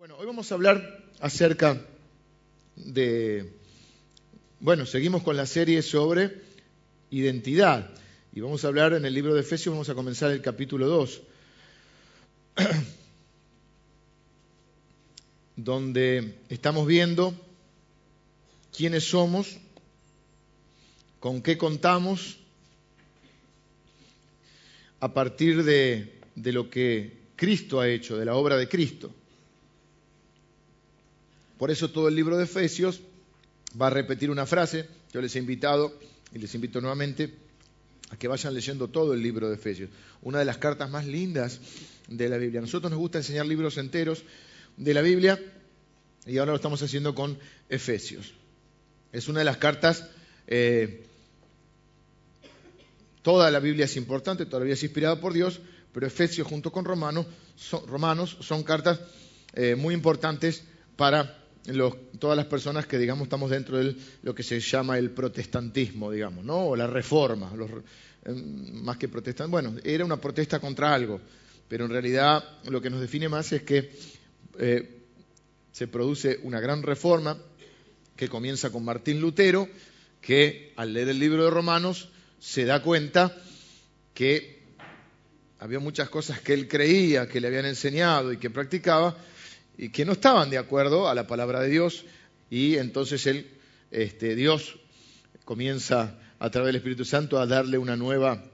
Bueno, hoy vamos a hablar acerca de, bueno, seguimos con la serie sobre identidad y vamos a hablar en el libro de Efesios, vamos a comenzar el capítulo 2, donde estamos viendo quiénes somos, con qué contamos, a partir de, de lo que Cristo ha hecho, de la obra de Cristo. Por eso todo el libro de Efesios va a repetir una frase. Yo les he invitado y les invito nuevamente a que vayan leyendo todo el libro de Efesios. Una de las cartas más lindas de la Biblia. A nosotros nos gusta enseñar libros enteros de la Biblia y ahora lo estamos haciendo con Efesios. Es una de las cartas, eh, toda la Biblia es importante, todavía es inspirada por Dios, pero Efesios junto con Romanos son, cartas eh, muy importantes para todas las personas que, digamos, estamos dentro de lo que se llama el protestantismo, digamos, ¿no? O la reforma, em, más que protestan. Bueno, era una protesta contra algo, pero en realidad lo que nos define más es que eh, se produce una gran reforma que comienza con Martín Lutero, que al leer el libro de Romanos se da cuenta que había muchas cosas que él creía, que le habían enseñado y que practicaba, que no estaban de acuerdo a la palabra de Dios y entonces él, este, Dios comienza a través del Espíritu Santo a darle una nueva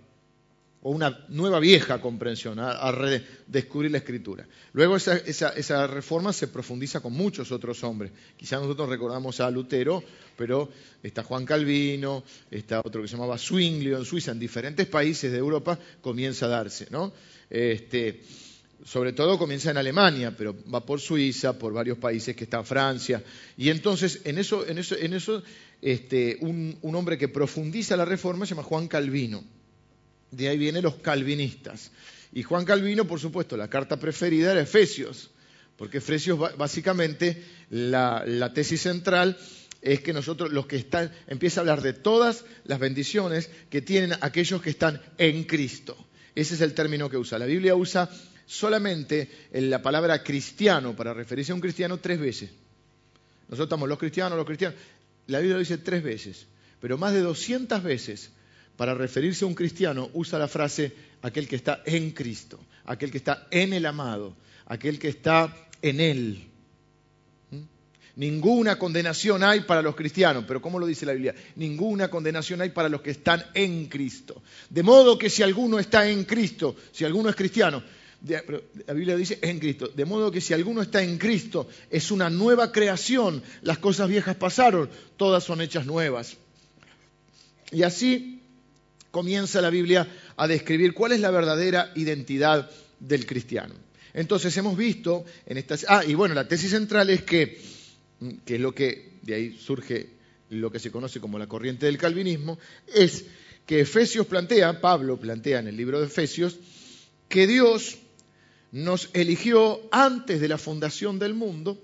o una nueva vieja comprensión, a, redescubrir la escritura. Luego esa, esa, reforma se profundiza con muchos otros hombres. Quizás nosotros recordamos a Lutero, pero está Juan Calvino, está otro que se llamaba Zwinglio en Suiza, en diferentes países de Europa comienza a darse. ¿no? Este, sobre todo comienza en Alemania, pero va por Suiza, por varios países que está Francia. Y entonces, en eso, en eso, este, un, un, hombre que profundiza la reforma se llama Juan Calvino. De ahí vienen los calvinistas. Y Juan Calvino, por supuesto, la carta preferida era Efesios, porque Efesios básicamente la, la tesis central es que nosotros, los que están, empieza a hablar de todas las bendiciones que tienen aquellos que están en Cristo. Ese es el término que usa. La Biblia usa solamente en la palabra cristiano para referirse a un cristiano tres veces. Nosotros estamos los cristianos, los cristianos. La Biblia lo dice tres veces, pero más de 200 veces para referirse a un cristiano usa la frase aquel que está en Cristo, aquel que está en el amado, aquel que está en Él. ¿Mm? Ninguna condenación hay para los cristianos, pero ¿cómo lo dice la Biblia? Ninguna condenación hay para los que están en Cristo. De modo que si alguno está en Cristo, si alguno es cristiano, la Biblia dice en Cristo. De modo que si alguno está en Cristo, es una nueva creación. Las cosas viejas pasaron, todas son hechas nuevas. Y así comienza la Biblia a describir cuál es la verdadera identidad del cristiano. Entonces hemos visto en estas... Ah, y bueno, la tesis central es que, que es lo que, de ahí surge lo que se conoce como la corriente del calvinismo, es que Efesios plantea, Pablo plantea en el libro de Efesios, que Dios nos eligió antes de la fundación del mundo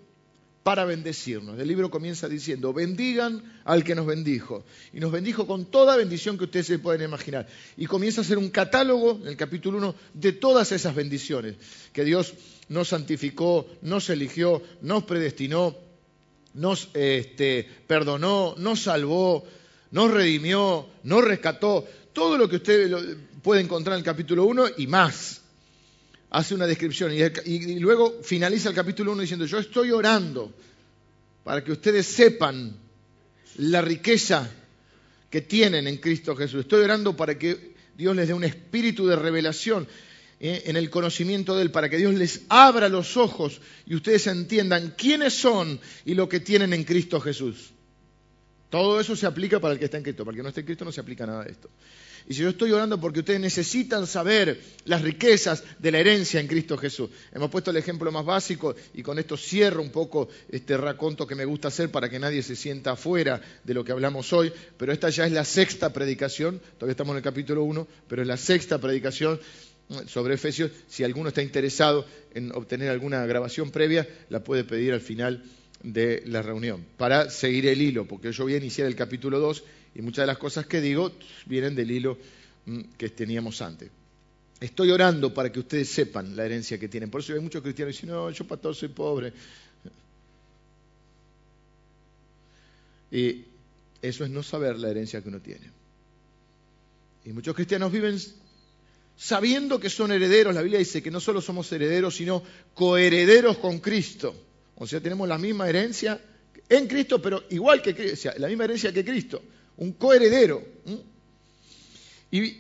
para bendecirnos. El libro comienza diciendo, bendigan al que nos bendijo. Y nos bendijo con toda bendición que ustedes se pueden imaginar. Y comienza a hacer un catálogo, en el capítulo 1, de todas esas bendiciones que Dios nos santificó, nos eligió, nos predestinó, nos este, perdonó, nos salvó, nos redimió, nos rescató. Todo lo que usted puede encontrar en el capítulo 1 y más hace una descripción y, luego finaliza el capítulo 1 diciendo, yo estoy orando para que ustedes sepan la riqueza que tienen en Cristo Jesús. Estoy orando para que Dios les dé un espíritu de revelación eh, en el conocimiento de Él, para que Dios les abra los ojos y ustedes entiendan quiénes son y lo que tienen en Cristo Jesús. Todo eso se aplica para el que está en Cristo, para el que no está en Cristo no se aplica nada de esto. Y si yo estoy orando porque ustedes necesitan saber las riquezas de la herencia en Cristo Jesús. Hemos puesto el ejemplo más básico y con esto cierro un poco este raconto que me gusta hacer para que nadie se sienta afuera de lo que hablamos hoy. Pero esta ya es la sexta predicación, todavía estamos en el capítulo 1, pero es la sexta predicación sobre Efesios. Si alguno está interesado en obtener alguna grabación previa, la puede pedir al final de la reunión para seguir el hilo, porque yo voy a iniciar el capítulo 2 y muchas de las cosas que digo vienen del hilo mm, que teníamos antes. estoy orando para que ustedes sepan la herencia que tienen. Por eso hay muchos cristianos que dicen, no, yo pastor soy pobre. Y eso es no saber la herencia que uno tiene. Y muchos cristianos viven sabiendo que son herederos. La Biblia dice que no solo somos herederos, sino coherederos con Cristo. O sea, tenemos la misma herencia en Cristo, pero igual que Cristo, la misma herencia que Cristo. Un coheredero. Y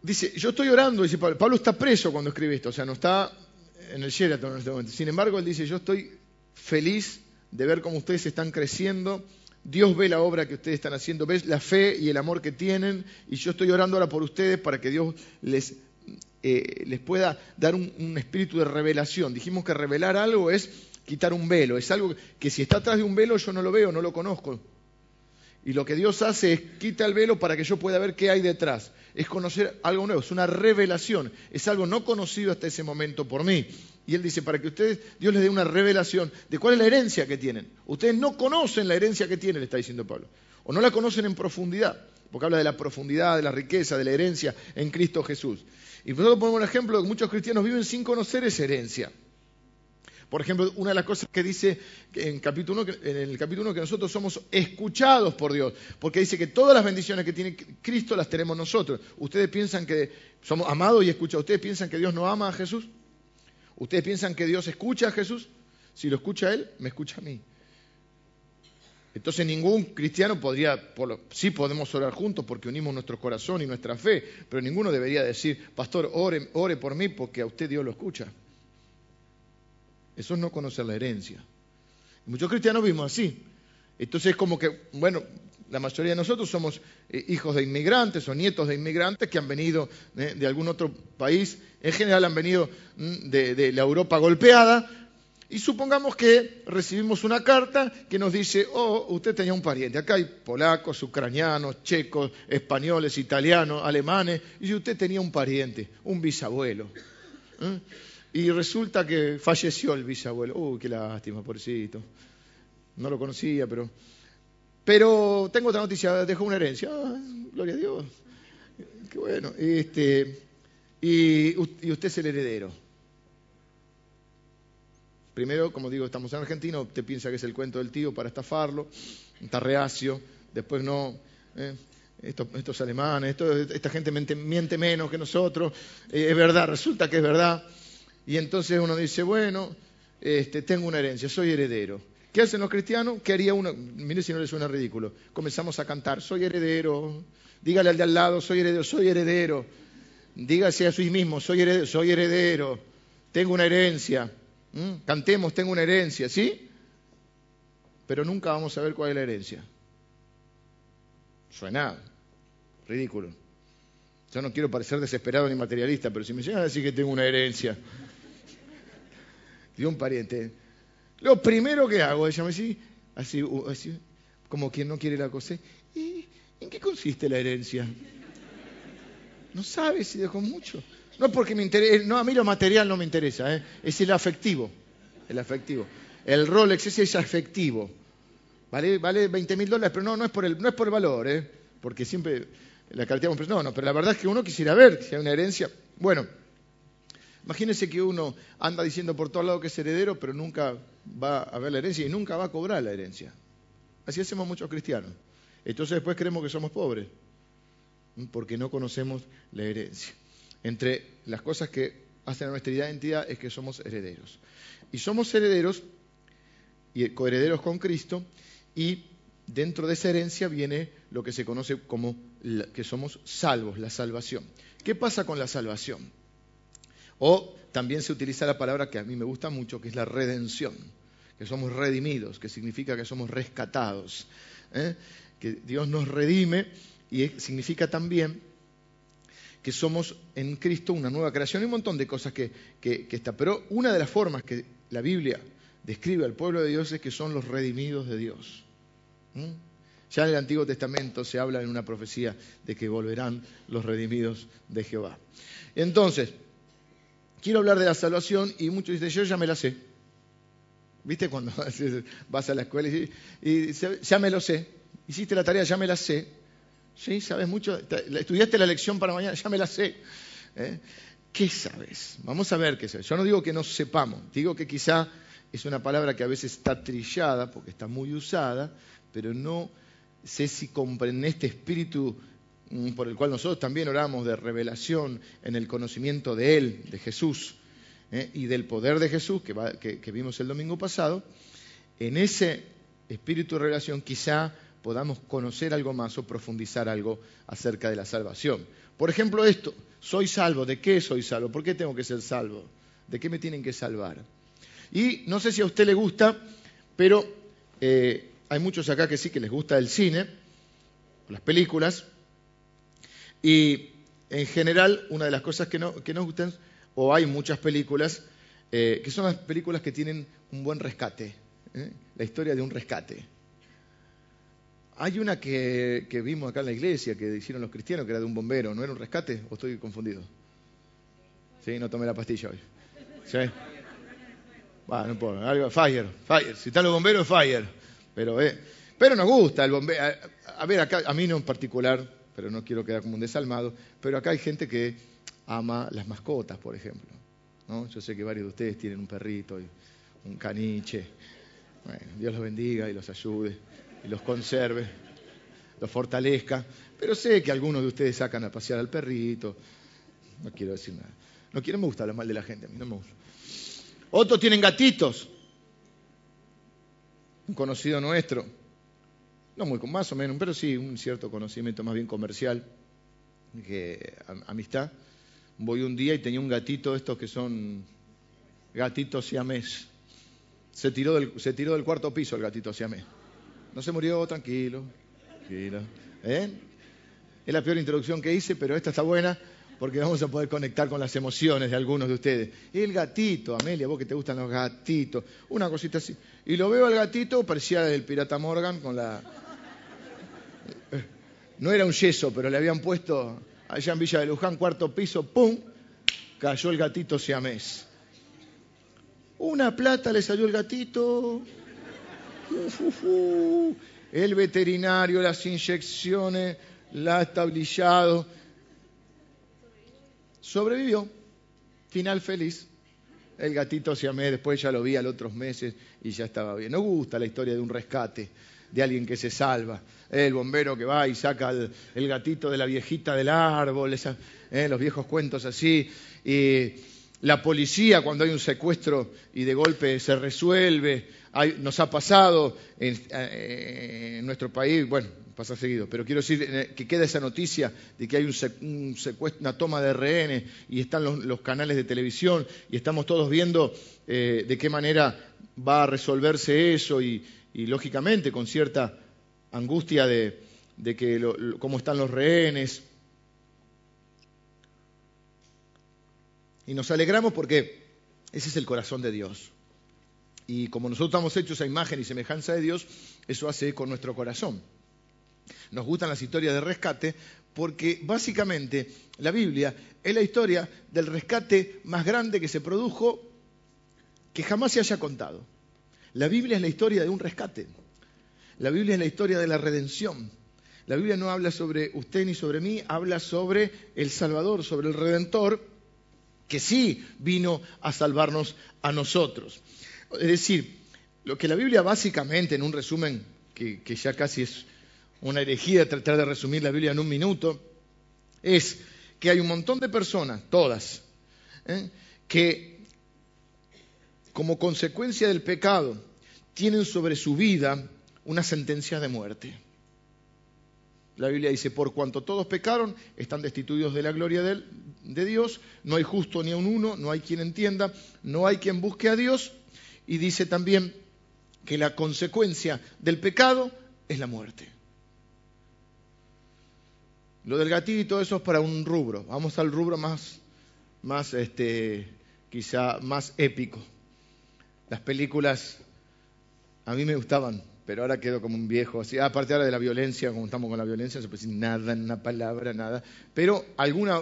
dice, yo estoy orando, dice Pablo, Pablo está preso cuando escribe esto, o sea, no está en el Sheraton en este momento. Sin embargo, él dice, yo estoy feliz de ver cómo ustedes están creciendo. Dios ve la obra que ustedes están haciendo, ves la fe y el amor que tienen, y yo estoy orando ahora por ustedes para que Dios les, eh, les pueda dar un, un, espíritu de revelación. Dijimos que revelar algo es quitar un velo, es algo que si está atrás de un velo yo no lo veo, no lo conozco. Y lo que Dios hace es quita el velo para que yo pueda ver qué hay detrás. Es conocer algo nuevo, es una revelación, es algo no conocido hasta ese momento por mí. Y él dice, para que ustedes, Dios les dé una revelación de cuál es la herencia que tienen. Ustedes no conocen la herencia que tienen, le está diciendo Pablo. O no la conocen en profundidad, porque habla de la profundidad, de la riqueza, de la herencia en Cristo Jesús. Y nosotros ponemos un ejemplo de que muchos cristianos viven sin conocer esa herencia. Por ejemplo, una de las cosas que dice en, el capítulo 1 que nosotros somos escuchados por Dios, porque dice que todas las bendiciones que tiene Cristo las tenemos nosotros. ¿Ustedes piensan que somos amados y escuchados? ¿Ustedes piensan que Dios no ama a Jesús? ¿Ustedes piensan que Dios escucha a Jesús? Si lo escucha Él, me escucha a mí. Entonces ningún cristiano podría, por lo, sí podemos orar juntos porque unimos nuestro corazón y nuestra fe, pero ninguno debería decir, pastor, ore, ore por mí porque a usted Dios lo escucha. Eso es no conocer la herencia. Muchos cristianos vimos así. Entonces es como que, bueno, la mayoría de nosotros somos eh, hijos de inmigrantes o nietos de inmigrantes que han venido eh, de algún otro país. En general han venido mm, de, de la Europa golpeada. Y supongamos que recibimos una carta que nos dice, oh, usted tenía un pariente. Acá hay polacos, ucranianos, checos, españoles, italianos, alemanes. Y usted tenía un pariente, un bisabuelo. ¿eh? Y resulta que falleció el bisabuelo. Uy, qué lástima, pobrecito. No lo conocía, pero... Pero tengo otra noticia, dejó una herencia. Ah, gloria a Dios. Qué bueno. Este, y, usted es el heredero. Primero, como digo, estamos en Argentina, usted piensa que es el cuento del tío para estafarlo, está reacio, después no, eh, estos, estos, alemanes, esto, esta gente miente, miente, menos que nosotros, eh, es verdad, resulta que es verdad, y entonces uno dice, bueno, este, tengo una herencia, soy heredero. ¿Qué hacen los cristianos? ¿Qué haría uno? Mire si no le suena ridículo. Comenzamos a cantar, soy heredero, dígale al de al lado, soy heredero, soy heredero, dígase a sí mismo, soy heredero, soy heredero, tengo una herencia. ¿Mm? Cantemos, tengo una herencia, ¿sí? Pero nunca vamos a ver cuál es la herencia. Suena ridículo. Yo no quiero parecer desesperado ni materialista, pero si me llegan a decir que tengo una herencia de un pariente, lo primero que hago es llamarme así, así, así, como quien no quiere la cosa. ¿Y en qué consiste la herencia? No sabe si dejó mucho. No porque me interese, no, a mí lo material no me interesa, ¿eh? es el afectivo. El afectivo. El Rolex ese es afectivo. Vale, vale 20 mil dólares, pero no, no es por el, no es por el valor, ¿eh? porque siempre la carteamos, no, no, pero la verdad es que uno quisiera ver si hay una herencia. Bueno, imagínense que uno anda diciendo por todos lados que es heredero, pero nunca va a ver la herencia y nunca va a cobrar la herencia. Así hacemos muchos cristianos. Entonces después creemos que somos pobres, porque no conocemos la herencia entre las cosas que hacen a nuestra identidad es que somos herederos. Y somos herederos y coherederos con Cristo y dentro de esa herencia viene lo que se conoce como que somos salvos, la salvación. ¿Qué pasa con la salvación? O también se utiliza la palabra que a mí me gusta mucho, que es la redención, que somos redimidos, que significa que somos rescatados, ¿eh? que Dios nos redime y significa también que somos en Cristo una nueva creación y un montón de cosas que, está. Pero una de las formas que la Biblia describe al pueblo de Dios es que son los redimidos de Dios. Ya en el Antiguo Testamento se habla en una profecía de que volverán los redimidos de Jehová. Entonces, quiero hablar de la salvación y muchos dicen, yo ya me la sé. ¿Viste cuando vas a la escuela y, y ya me lo sé? Hiciste la tarea, ya me la sé. Sí, sabes mucho. Estudiaste la lección para mañana, ya me la sé. ¿eh? ¿Qué sabes? Vamos a ver qué sabes. Yo no digo que no sepamos, digo que quizá es una palabra que a veces está trillada porque está muy usada, pero no sé si comprende este espíritu por el cual nosotros también oramos de revelación en el conocimiento de Él, de Jesús, ¿eh? y del poder de Jesús que, que vimos el domingo pasado, en ese espíritu de revelación quizá podamos conocer algo más o profundizar algo acerca de la salvación. Por ejemplo, esto, soy salvo, ¿de qué soy salvo? ¿Por qué tengo que ser salvo? ¿De qué me tienen que salvar? Y no sé si a usted le gusta, pero eh, hay muchos acá que sí que les gusta el cine, las películas, y en general una de las cosas que, no, nos gustan, o hay muchas películas, eh, que son las películas que tienen un buen rescate, ¿eh? la historia de un rescate. Hay una que, que, vimos acá en la iglesia, que hicieron los cristianos, que era de un bombero, ¿no era un rescate? ¿O estoy confundido? Sí, no tomé la pastilla hoy. ¿Sí? No puedo. Algo, fire, fire. Si están los bomberos, fire. Pero, eh, pero nos gusta el bombero. A, ver, acá, a mí no en particular, pero no quiero quedar como un desalmado, pero acá hay gente que ama las mascotas, por ejemplo. ¿no? Yo sé que varios de ustedes tienen un perrito y un caniche. Bueno, Dios los bendiga y los ayude y los conserve, los fortalezca. Pero sé que algunos de ustedes sacan a pasear al perrito. No quiero decir nada. No quiero, me gusta hablar mal de la gente, a mí no me gusta. Otros tienen gatitos. Un conocido nuestro, más o menos, pero sí un cierto conocimiento más bien comercial, que amistad. Voy un día y tenía un gatito, estos que son gatitos siamés. Se tiró del, se tiró del cuarto piso el gatito siamés. No se murió, tranquilo, tranquilo. ¿Eh? Es la peor introducción que hice, pero esta está buena porque vamos a poder conectar con las emociones de algunos de ustedes. El gatito, Amelia, vos que te gustan los gatitos, una cosita así. Y lo veo al gatito, parecía el pirata Morgan con la... No era un yeso, pero le habían puesto allá en Villa de Luján, cuarto piso, ¡pum! Cayó el gatito siamés. Una plata le salió el gatito. El veterinario, las inyecciones, la establillado Sobrevivió. Final feliz. El gatito se amé, después ya lo vi a los otros meses y ya estaba bien. Nos gusta la historia de un rescate, de alguien que se salva. El bombero que va y saca el, gatito de la viejita del árbol, eh, los viejos cuentos así. Y la policía cuando hay un secuestro y de golpe se resuelve. nos ha pasado eh, en nuestro país, bueno, pasa seguido, pero quiero decir eh, que queda esa noticia de que hay un, secuestro, una toma de rehenes y están los, canales de televisión y estamos todos viendo eh, de qué manera va a resolverse eso y, lógicamente con cierta angustia de, que cómo están los rehenes. Y nos alegramos porque ese es el corazón de Dios. Y como nosotros estamos hechos a imagen y semejanza de Dios, eso hace con nuestro corazón nos gustan las historias de rescate porque básicamente la Biblia es la historia del rescate más grande que se produjo que jamás se haya contado. La Biblia es la historia de un rescate. La Biblia es la historia de la redención. La Biblia no habla sobre usted ni sobre mí, habla sobre el Salvador, sobre el Redentor, que sí vino a salvarnos a nosotros. Es decir, lo que la Biblia básicamente, en un resumen que, ya casi es una herejía tratar de resumir la Biblia en un minuto, es que hay un montón de personas, todas, ¿eh? que como consecuencia del pecado tienen sobre su vida una sentencia de muerte. La Biblia dice, por cuanto todos pecaron, están destituidos de la gloria de, Dios, no hay justo ni a un uno, no hay quien entienda, no hay quien busque a Dios, y dice también que la consecuencia del pecado es la muerte. Lo del gatito, eso es para un rubro. Vamos al rubro más, más este, quizá más épico. Las películas a mí me gustaban, pero ahora quedo como un viejo. Así, aparte ahora de la violencia, como estamos con la violencia, no se puede decir nada, una palabra, nada. Pero alguna,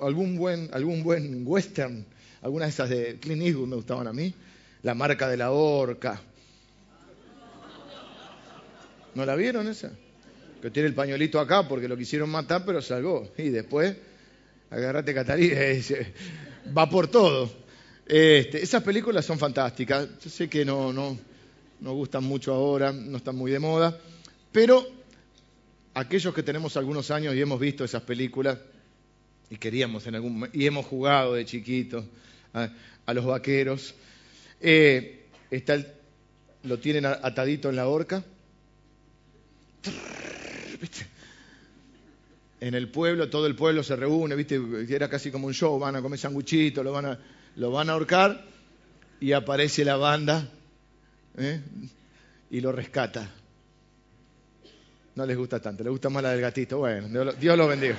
algún, buen, algún buen western, algunas de esas de Clint Eastwood me gustaban a mí. La marca de la horca. ¿No la vieron esa? que tiene el pañuelito acá porque lo quisieron matar, pero salvó. Y después, agarrate Catalina, va por todo. Este, esas películas son fantásticas. Yo sé que no, no, no gustan mucho ahora, no están muy de moda, pero aquellos que tenemos algunos años y hemos visto esas películas y queríamos en algún y hemos jugado de chiquitos a, los vaqueros, eh, está lo tienen atadito en la horca. En el pueblo, todo el pueblo se reúne, ¿viste? Era casi como un show, van a comer sanguchitos, lo van a, lo van a ahorcar y aparece la banda ¿eh? y lo rescata. No les gusta tanto, les gusta más la del gatito. Bueno, Dios lo, bendiga.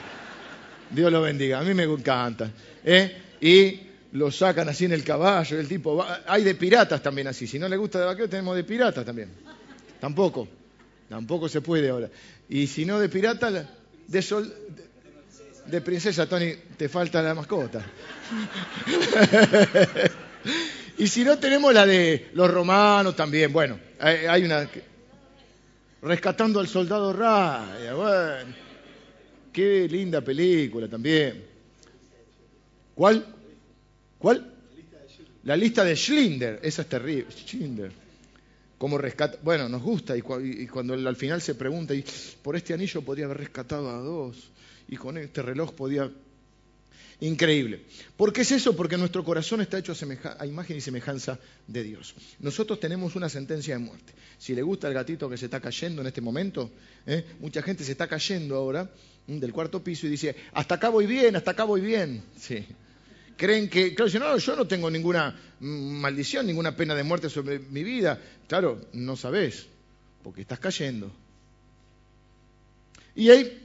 Dios lo bendiga. A mí me encanta. ¿eh? Y lo sacan así en el caballo, el tipo Hay de piratas también así. Si no le gusta de vaquero, tenemos de piratas también. Tampoco. Tampoco se puede ahora. Y si no de pirata, de sol. De princesa, Tony, te falta la mascota. Y si no, tenemos la de los romanos también. Bueno, hay una. Rescatando al soldado Raya. Bueno, qué linda película también. ¿Cuál? ¿Cuál? La lista de Schlinder. Esa es terrible. Schlinder. Cómo rescata. Bueno, nos gusta. Y, cuando al final se pregunta, y por este anillo podría haber rescatado a dos. Y con este reloj podía Increíble. ¿Por qué es eso? Porque nuestro corazón está hecho a, imagen y semejanza de Dios. Nosotros tenemos una sentencia de muerte. Si le gusta el gatito que se está cayendo en este momento, ¿eh? mucha gente se está cayendo ahora del cuarto piso y dice, hasta acá voy bien, hasta acá voy bien. Sí. Creen que, claro, no, yo no tengo ninguna maldición, ninguna pena de muerte sobre mi vida. Claro, no sabes, porque estás cayendo. Y hay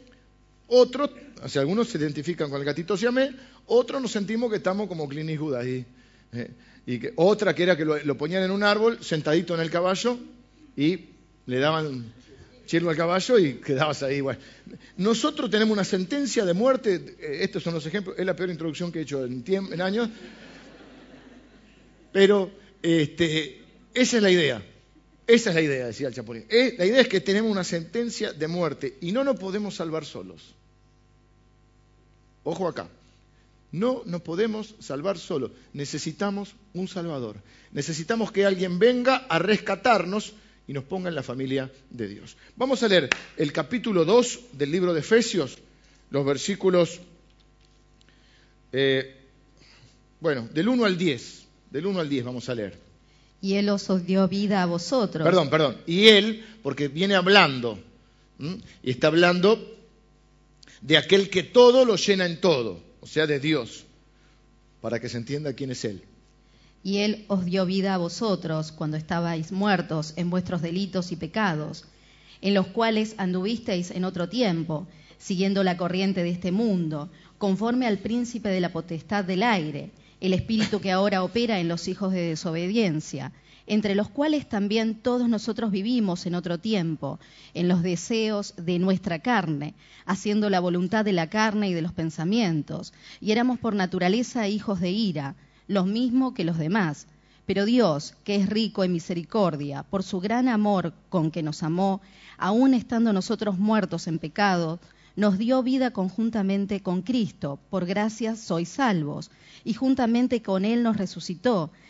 otros, sea, algunos se identifican con el gatito siamé, otros nos sentimos que estamos como Clint Eastwood ahí. Eh, y que, otra que era que lo, ponían en un árbol, sentadito en el caballo, y le daban chirlo al caballo y quedabas ahí. Bueno. Nosotros tenemos una sentencia de muerte, eh, estos son los ejemplos, es la peor introducción que he hecho en, en años, pero este, esa es la idea. Esa es la idea, decía el Chapulín. La idea es que tenemos una sentencia de muerte y no nos podemos salvar solos. Ojo acá. No nos podemos salvar solo. Necesitamos un Salvador. Necesitamos que alguien venga a rescatarnos y nos ponga en la familia de Dios. Vamos a leer el capítulo 2 del libro de Efesios, los versículos, eh, bueno, del 1 al 10. Del 1 al 10 vamos a leer. Y Él os dio vida a vosotros. Perdón, perdón. Y Él, porque viene hablando, y está hablando de aquel que todo lo llena en todo, o sea, de Dios, para que se entienda quién es Él. Y Él os dio vida a vosotros cuando estabais muertos en vuestros delitos y pecados, en los cuales anduvisteis en otro tiempo, siguiendo la corriente de este mundo, conforme al príncipe de la potestad del aire, el espíritu que ahora opera en los hijos de desobediencia entre los cuales también todos nosotros vivimos en otro tiempo, en los deseos de nuestra carne, haciendo la voluntad de la carne y de los pensamientos, y éramos por naturaleza hijos de ira, los mismos que los demás. Pero Dios, que es rico en misericordia, por su gran amor con que nos amó, aun estando nosotros muertos en pecado, nos dio vida conjuntamente con Cristo, por gracia sois salvos, y juntamente con Él nos resucitó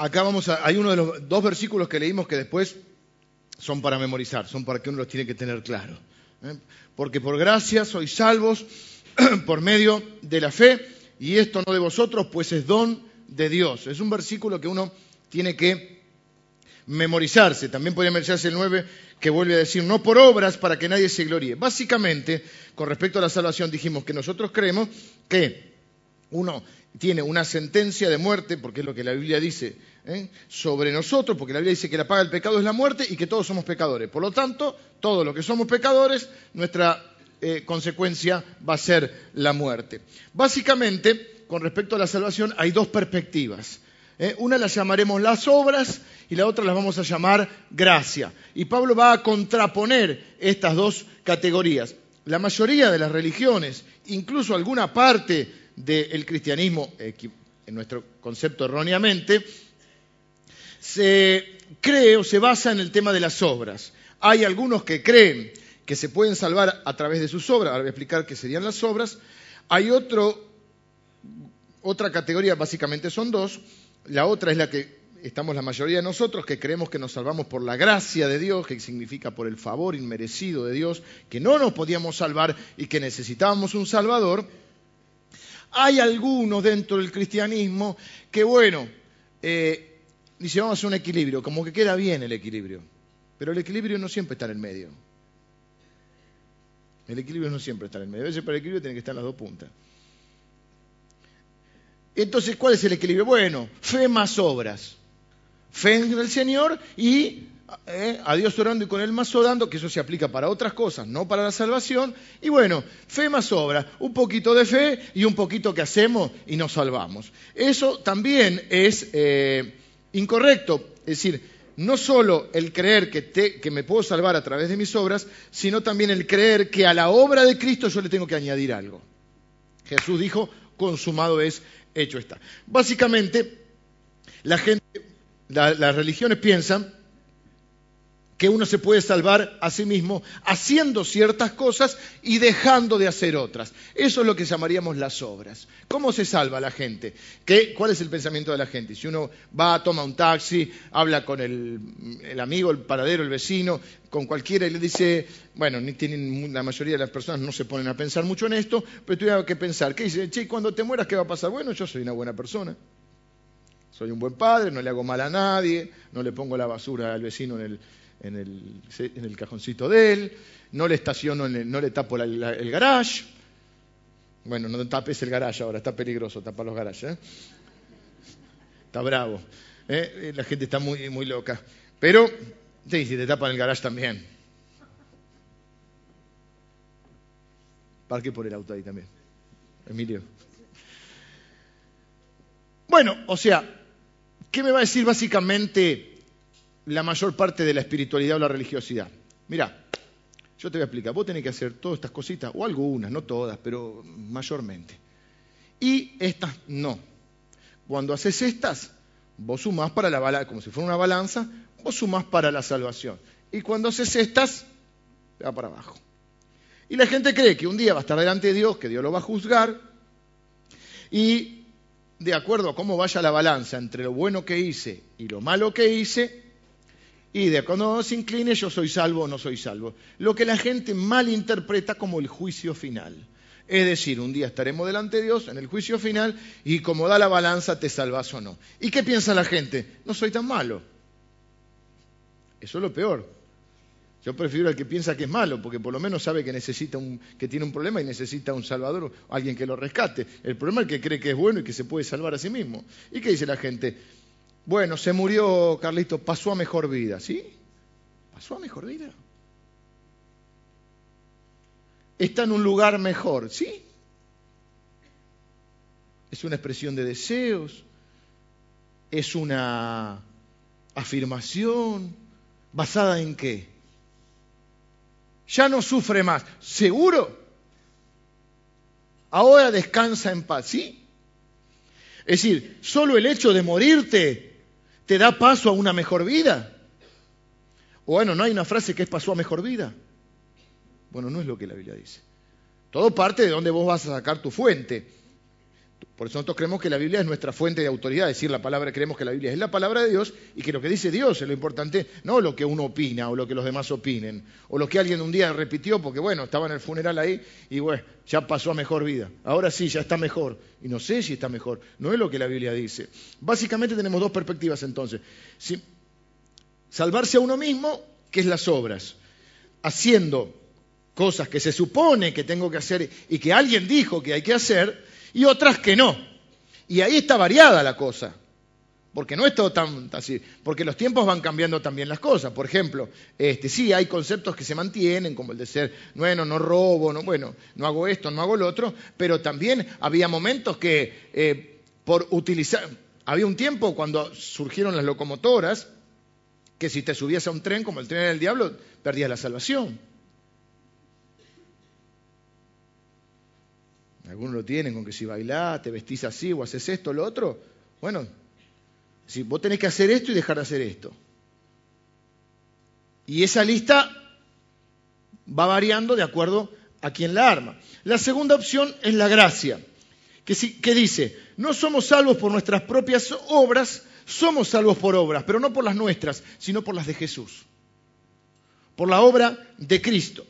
Acá vamos a, hay uno de los dos versículos que leímos que después son para memorizar, son para que uno los tiene que tener claro. ¿eh? Porque por gracia sois salvos por medio de la fe, y esto no de vosotros, pues es don de Dios. Es un versículo que uno tiene que memorizarse. También podría memorizarse el 9, que vuelve a decir, no por obras para que nadie se gloríe. Básicamente, con respecto a la salvación, dijimos que nosotros creemos que uno tiene una sentencia de muerte, porque es lo que la Biblia dice ¿eh? sobre nosotros, porque la Biblia dice que la paga del pecado es la muerte y que todos somos pecadores. Por lo tanto, todos los que somos pecadores, nuestra eh, consecuencia va a ser la muerte. Básicamente, con respecto a la salvación, hay dos perspectivas. ¿eh? Una la llamaremos las obras y la otra las vamos a llamar gracia. Y Pablo va a contraponer estas dos categorías. La mayoría de las religiones, incluso alguna parte del cristianismo, en nuestro concepto erróneamente, se cree o se basa en el tema de las obras. Hay algunos que creen que se pueden salvar a través de sus obras, ahora voy a explicar qué serían las obras. Hay otro, otra categoría, básicamente son dos. La otra es la que estamos la mayoría de nosotros, que creemos que nos salvamos por la gracia de Dios, que significa por el favor inmerecido de Dios, que no nos podíamos salvar y que necesitábamos un Salvador. Hay algunos dentro del cristianismo que, bueno, eh, dice, vamos a hacer un equilibrio, como que queda bien el equilibrio. Pero el equilibrio no siempre está en el medio. El equilibrio no siempre está en el medio. A veces para el equilibrio tiene que estar en las dos puntas. Entonces, ¿cuál es el equilibrio? Bueno, fe más obras. Fe en el Señor y eh, a Dios orando y con Él más orando, que eso se aplica para otras cosas, no para la salvación. Y bueno, fe más obras. Un poquito de fe y un poquito que hacemos y nos salvamos. Eso también es... Eh, incorrecto. Es decir, no solo el creer que, me puedo salvar a través de mis obras, sino también el creer que a la obra de Cristo yo le tengo que añadir algo. Jesús dijo, consumado es, hecho está. Básicamente, la gente, las religiones piensan que uno se puede salvar a sí mismo haciendo ciertas cosas y dejando de hacer otras. Eso es lo que llamaríamos las obras. ¿Cómo se salva la gente? ¿Qué, ¿Cuál es el pensamiento de la gente? Si uno va, toma un taxi, habla con el, amigo, el paradero, el vecino, con cualquiera y le dice, bueno, ni tienen, la mayoría de las personas no se ponen a pensar mucho en esto, pero tuviera que pensar, ¿qué dice? Che, cuando te mueras, ¿qué va a pasar? Bueno, yo soy una buena persona. Soy un buen padre, no le hago mal a nadie, no le pongo la basura al vecino en el, en el, en el cajoncito de él, no le estaciono, no le tapo el garage. Bueno, no tapes el garage ahora, está peligroso tapar los garages. ¿eh? Está bravo. ¿eh? Eh, la gente está muy, muy loca. Pero, sí, si te tapan el garage también. Parque por el auto ahí también. Emilio. Bueno, o sea, ¿qué me va a decir básicamente la mayor parte de la espiritualidad o la religiosidad. Mira, yo te voy a explicar, vos tenés que hacer todas estas cositas, o algunas, no todas, pero mayormente. Y estas no. Cuando haces estas, vos sumás para la balanza, como si fuera una balanza, vos sumás para la salvación. Y cuando haces estas, va para abajo. Y la gente cree que un día va a estar delante de Dios, que Dios lo va a juzgar, y de acuerdo a cómo vaya la balanza entre lo bueno que hice y lo malo que hice, y de cuando se incline yo soy salvo o no soy salvo. Lo que la gente malinterpreta como el juicio final. Es decir, un día estaremos delante de Dios en el juicio final y como da la balanza te salvas o no. ¿Y qué piensa la gente? No soy tan malo. Eso es lo peor. Yo prefiero al que piensa que es malo, porque por lo menos sabe que necesita un, que tiene un problema y necesita un salvador, alguien que lo rescate. El problema es el que cree que es bueno y que se puede salvar a sí mismo. ¿Y qué dice la gente? Bueno, se murió Carlito, pasó a mejor vida, ¿sí? Pasó a mejor vida. Está en un lugar mejor, ¿sí? Es una expresión de deseos, es una afirmación basada en qué? Ya no sufre más, ¿seguro? Ahora descansa en paz, ¿sí? Es decir, solo el hecho de morirte te da paso a una mejor vida. O bueno, no hay una frase que es paso a mejor vida. Bueno, no es lo que la Biblia dice. Todo parte de donde vos vas a sacar tu fuente. Por eso nosotros creemos que la Biblia es nuestra fuente de autoridad, decir, la palabra, creemos que la Biblia es la palabra de Dios y que lo que dice Dios es lo importante, no lo que uno opina o lo que los demás opinen, o lo que alguien un día repitió porque, bueno, estaba en el funeral ahí y, bueno, ya pasó a mejor vida. Ahora sí, ya está mejor. Y no sé si está mejor. No es lo que la Biblia dice. Básicamente tenemos dos perspectivas entonces. Salvarse a uno mismo, que es las obras, haciendo cosas que se supone que tengo que hacer y que alguien dijo que hay que hacer, y otras que no. Y ahí está variada la cosa. Porque no es todo tan así, porque los tiempos van cambiando también las cosas. Por ejemplo, este, sí hay conceptos que se mantienen, como el de ser, bueno, no robo, no, bueno, no hago esto, no hago lo otro, pero también había momentos que eh, por utilizar, había un tiempo cuando surgieron las locomotoras, que si te subías a un tren como el tren del diablo, perdías la salvación. Algunos lo tienen con que si bailás, te vestís así o haces esto, lo otro. Bueno, si vos tenés que hacer esto y dejar de hacer esto. Y esa lista va variando de acuerdo a quien la arma. La segunda opción es la gracia, que, que dice, no somos salvos por nuestras propias obras, somos salvos por obras, pero no por las nuestras, sino por las de Jesús, por la obra de Cristo.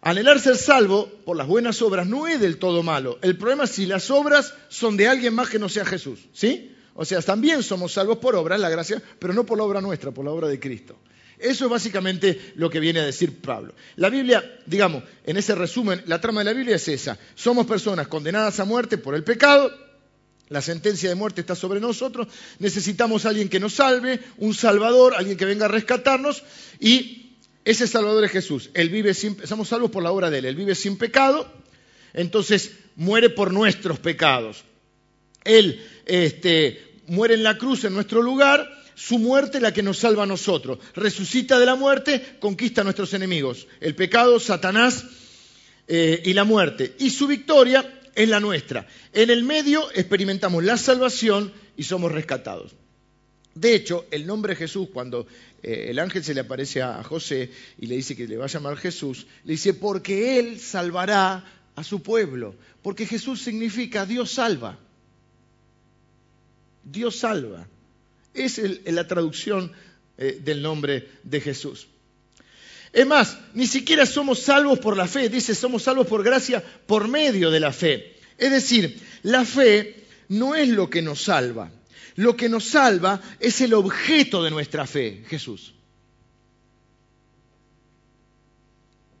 Anhelar ser salvo por las buenas obras no es del todo malo. El problema es si las obras son de alguien más que no sea Jesús. ¿Sí? O sea, también somos salvos por obras, la gracia, pero no por la obra nuestra, por la obra de Cristo. Eso es básicamente lo que viene a decir Pablo. La Biblia, digamos, en ese resumen, la trama de la Biblia es esa. Somos personas condenadas a muerte por el pecado, la sentencia de muerte está sobre nosotros, necesitamos a alguien que nos salve, un salvador, alguien que venga a rescatarnos y ese Salvador es Jesús. Él vive sin, somos salvos por la obra de Él. Él vive sin pecado, entonces muere por nuestros pecados. Él este, muere en la cruz en nuestro lugar, su muerte la que nos salva a nosotros. Resucita de la muerte, conquista a nuestros enemigos. El pecado, Satanás eh, y la muerte. Y su victoria es la nuestra. En el medio experimentamos la salvación y somos rescatados. De hecho, el nombre Jesús, cuando eh, el ángel se le aparece a José y le dice que le va a llamar Jesús, le dice, porque Él salvará a su pueblo, porque Jesús significa Dios salva. Dios salva. Es la traducción eh, del nombre de Jesús. Es más, ni siquiera somos salvos por la fe, dice, somos salvos por gracia por medio de la fe. Es decir, la fe no es lo que nos salva. Lo que nos salva es el objeto de nuestra fe, Jesús.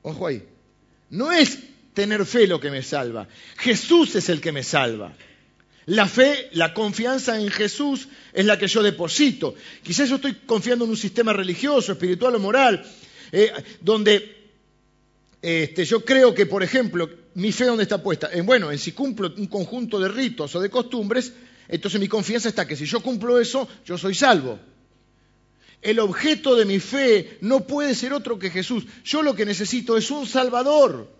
Ojo ahí. No es tener fe lo que me salva. Jesús es el que me salva. La fe, la confianza en Jesús es la que yo deposito. Quizás yo estoy confiando en un sistema religioso, espiritual o moral, eh, donde este, yo creo que, por ejemplo, mi fe dónde está puesta, en bueno, en si cumplo un conjunto de ritos o de costumbres, entonces mi confianza está que si yo cumplo eso, yo soy salvo. El objeto de mi fe no puede ser otro que Jesús. Yo lo que necesito es un Salvador.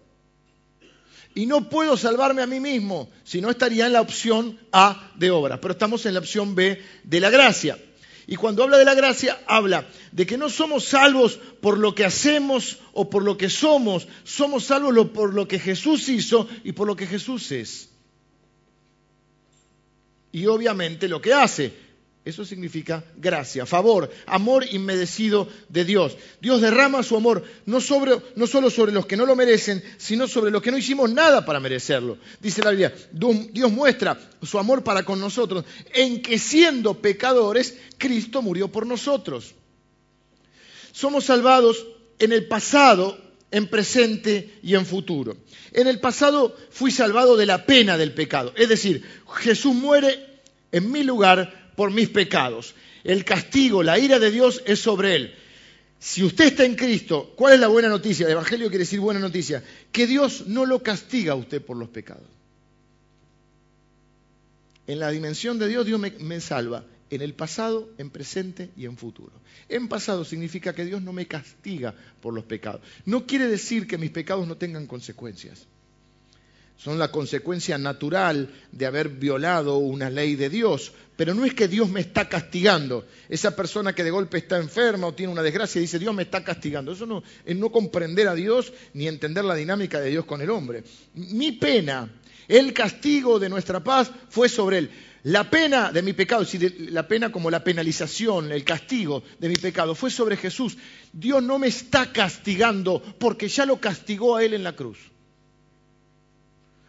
Y no puedo salvarme a mí mismo, si no estaría en la opción A de obra. Pero estamos en la opción B de la gracia. Y cuando habla de la gracia, habla de que no somos salvos por lo que hacemos o por lo que somos, somos salvos por lo que Jesús hizo y por lo que Jesús es y obviamente lo que hace. Eso significa gracia, favor, amor inmerecido de Dios. Dios derrama su amor no, sobre, no solo sobre los que no lo merecen, sino sobre los que no hicimos nada para merecerlo. Dice la Biblia, Dios muestra su amor para con nosotros en que siendo pecadores, Cristo murió por nosotros. Somos salvados en el pasado, en presente y en futuro. En el pasado fui salvado de la pena del pecado. Es decir, Jesús muere en mi lugar por mis pecados. El castigo, la ira de Dios es sobre él. Si usted está en Cristo, ¿cuál es la buena noticia? El Evangelio quiere decir buena noticia. Que Dios no lo castiga a usted por los pecados. En la dimensión de Dios, Dios me, me salva en el pasado, en presente y en futuro. En pasado significa que Dios no me castiga por los pecados. No quiere decir que mis pecados no tengan consecuencias. Son la consecuencia natural de haber violado una ley de Dios. Pero no es que Dios me está castigando. Esa persona que de golpe está enferma o tiene una desgracia dice Dios me está castigando. Eso no es no comprender a Dios ni entender la dinámica de Dios con el hombre. Mi pena, el castigo de nuestra paz fue sobre él. La pena de mi pecado, es la pena como la penalización, el castigo de mi pecado, fue sobre Jesús. Dios no me está castigando porque ya lo castigó a Él en la cruz.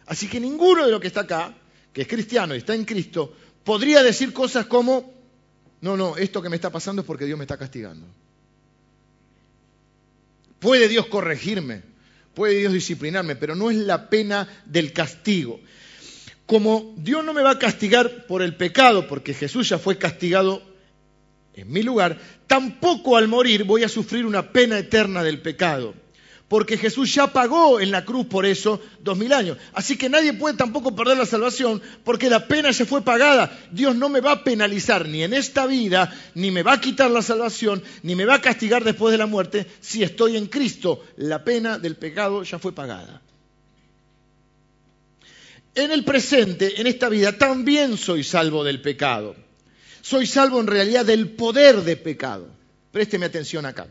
Así que ninguno de los que está acá, que es cristiano y está en Cristo, podría decir cosas como, no, no, esto que me está pasando es porque Dios me está castigando. Puede Dios corregirme, puede Dios disciplinarme, pero no es la pena del castigo. como Dios no me va a castigar por el pecado, porque Jesús ya fue castigado en mi lugar, tampoco al morir voy a sufrir una pena eterna del pecado porque Jesús ya pagó en la cruz por eso dos mil años. Así que nadie puede tampoco perder la salvación porque la pena se fue pagada. Dios no me va a penalizar ni en esta vida, ni me va a quitar la salvación, ni me va a castigar después de la muerte si estoy en Cristo. La pena del pecado ya fue pagada. En el presente, en esta vida, también soy salvo del pecado. Soy salvo en realidad del poder de pecado. Présteme atención acá.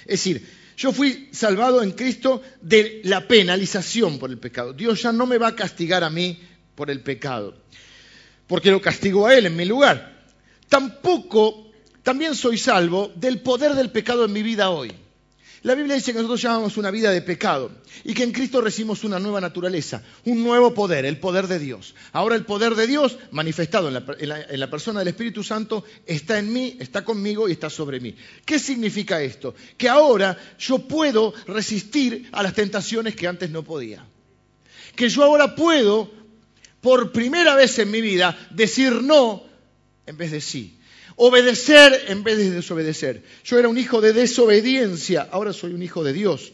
Es decir, yo fui salvado en Cristo de la penalización por el pecado. Dios ya no me va a castigar a mí por el pecado, porque lo castigo a Él en mi lugar. Tampoco, también soy salvo del poder del pecado en mi vida hoy. La Biblia dice que nosotros llamamos una vida de pecado y que en Cristo recibimos una nueva naturaleza, un nuevo poder, el poder de Dios. Ahora el poder de Dios, manifestado en la, persona del Espíritu Santo, está en mí, está conmigo y está sobre mí. ¿Qué significa esto? Que ahora yo puedo resistir a las tentaciones que antes no podía. Que yo ahora puedo, por primera vez en mi vida, decir no en vez de sí. Obedecer en vez de desobedecer. Yo era un hijo de desobediencia, ahora soy un hijo de Dios.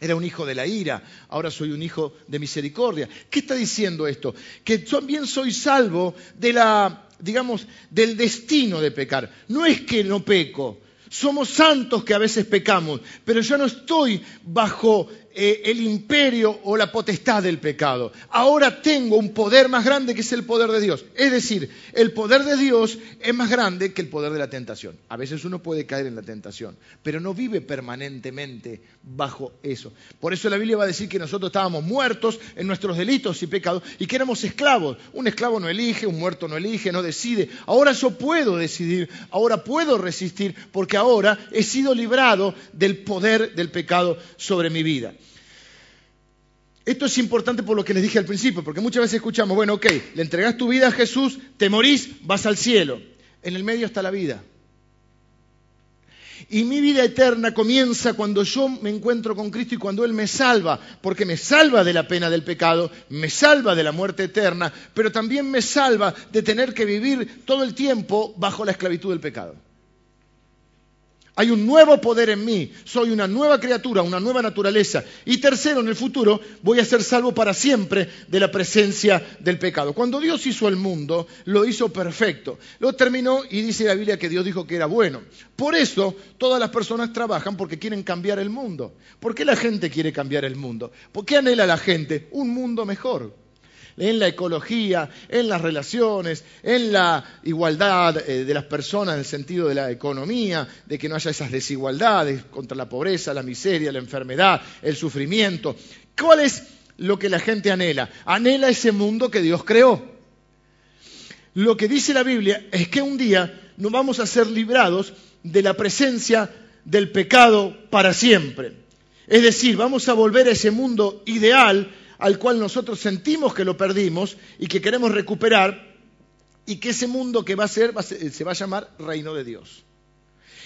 Era un hijo de la ira, ahora soy un hijo de misericordia. ¿Qué está diciendo esto? Que también soy salvo de la, digamos, del destino de pecar. No es que no peco, somos santos que a veces pecamos, pero yo no estoy bajo eh, el imperio o la potestad del pecado. Ahora tengo un poder más grande que es el poder de Dios. Es decir, el poder de Dios es más grande que el poder de la tentación. A veces uno puede caer en la tentación, pero no vive permanentemente bajo eso. Por eso la Biblia va a decir que nosotros estábamos muertos en nuestros delitos y pecados y que éramos esclavos. Un esclavo no elige, un muerto no elige, no decide. Ahora yo puedo decidir, ahora puedo resistir, porque ahora he sido librado del poder del pecado sobre mi vida. Esto es importante por lo que les dije al principio, porque muchas veces escuchamos, bueno, ok, le entregas tu vida a Jesús, te morís, vas al cielo. En el medio está la vida. Y mi vida eterna comienza cuando yo me encuentro con Cristo y cuando Él me salva, porque me salva de la pena del pecado, me salva de la muerte eterna, pero también me salva de tener que vivir todo el tiempo bajo la esclavitud del pecado. Hay un nuevo poder en mí, soy una nueva criatura, una nueva naturaleza. Y tercero, en el futuro voy a ser salvo para siempre de la presencia del pecado. Cuando Dios hizo el mundo, lo hizo perfecto. Lo terminó y dice la Biblia que Dios dijo que era bueno. Por eso todas las personas trabajan porque quieren cambiar el mundo. ¿Por qué la gente quiere cambiar el mundo? ¿Por qué anhela la gente? Un mundo mejor en la ecología, en las relaciones, en la igualdad eh, de las personas en el sentido de la economía, de que no haya esas desigualdades contra la pobreza, la miseria, la enfermedad, el sufrimiento. ¿Cuál es lo que la gente anhela? Anhela ese mundo que Dios creó. Lo que dice la Biblia es que un día nos vamos a ser librados de la presencia del pecado para siempre. Es decir, vamos a volver a ese mundo ideal al cual nosotros sentimos que lo perdimos y que queremos recuperar, y que ese mundo que va a ser, se va a llamar reino de Dios.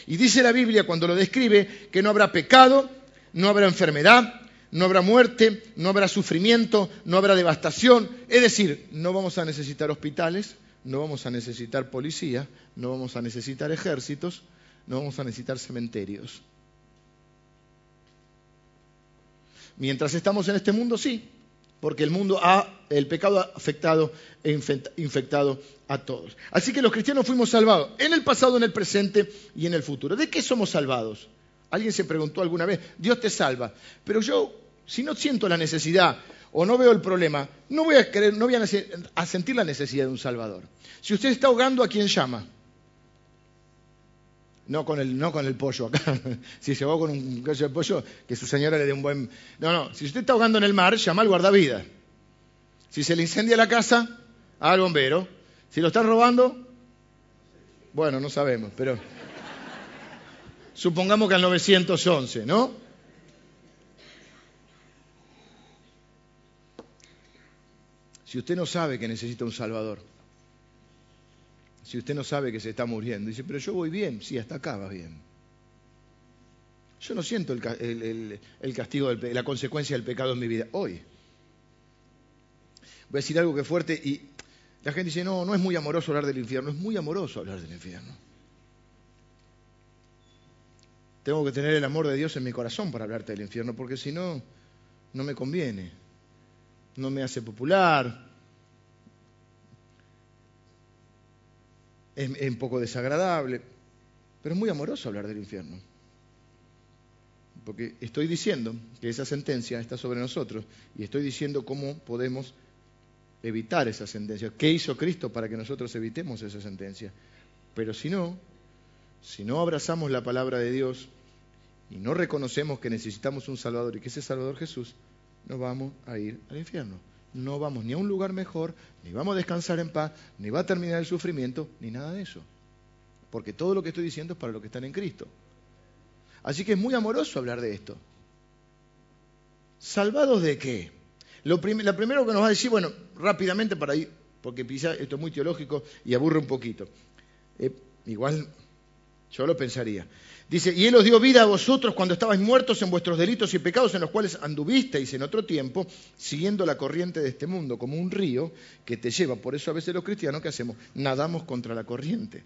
Y dice la Biblia cuando lo describe que no habrá pecado, no habrá enfermedad, no habrá muerte, no habrá sufrimiento, no habrá devastación. Es decir, no vamos a necesitar hospitales, no vamos a necesitar policía, no vamos a necesitar ejércitos, no vamos a necesitar cementerios. Mientras estamos en este mundo, sí, porque el mundo ha, el pecado ha afectado e infectado a todos. Así que los cristianos fuimos salvados en el pasado, en el presente y en el futuro. ¿De qué somos salvados? Alguien se preguntó alguna vez, Dios te salva, pero yo, si no siento la necesidad o no veo el problema, no voy a, querer, no voy a sentir la necesidad de un Salvador. Si usted está ahogando, ¿a quién llama? No con el, no con el pollo acá. si se va con un cacho de pollo, que su señora le dé un buen. No, no. Si usted está ahogando en el mar, llama al guardavidas. Si se le incendia la casa, al bombero. Si lo están robando, bueno, no sabemos, pero. Supongamos que al 911, ¿no? Si usted no sabe que necesita un Salvador, si usted no sabe que se está muriendo? Dice, pero yo voy bien. Sí, hasta acá va bien. Yo no siento el, castigo, la consecuencia del pecado en mi vida hoy. voy a decir algo que es fuerte y la gente dice, no, no es muy amoroso hablar del infierno, es muy amoroso hablar del infierno. Tengo que tener el amor de Dios en mi corazón para hablarte del infierno, porque si no, no me conviene, no me hace popular, es, un poco desagradable, pero es muy amoroso hablar del infierno. Porque estoy diciendo que esa sentencia está sobre nosotros y estoy diciendo cómo podemos evitar esa sentencia. ¿Qué hizo Cristo para que nosotros evitemos esa sentencia? Pero si no, si no abrazamos la palabra de Dios y no reconocemos que necesitamos un Salvador y que ese Salvador Jesús, nos vamos a ir al infierno no vamos ni a un lugar mejor, ni vamos a descansar en paz, ni va a terminar el sufrimiento, ni nada de eso. Porque todo lo que estoy diciendo es para los que están en Cristo. Así que es muy amoroso hablar de esto. ¿Salvados de qué? Lo, primero que nos va a decir, bueno, rápidamente para ir, porque esto es muy teológico y aburre un poquito. Eh, igual yo lo pensaría. Dice, y Él os dio vida a vosotros cuando estabais muertos en vuestros delitos y pecados en los cuales anduvisteis en otro tiempo, siguiendo la corriente de este mundo, como un río que te lleva. Por eso a veces los cristianos, ¿qué hacemos? Nadamos contra la corriente.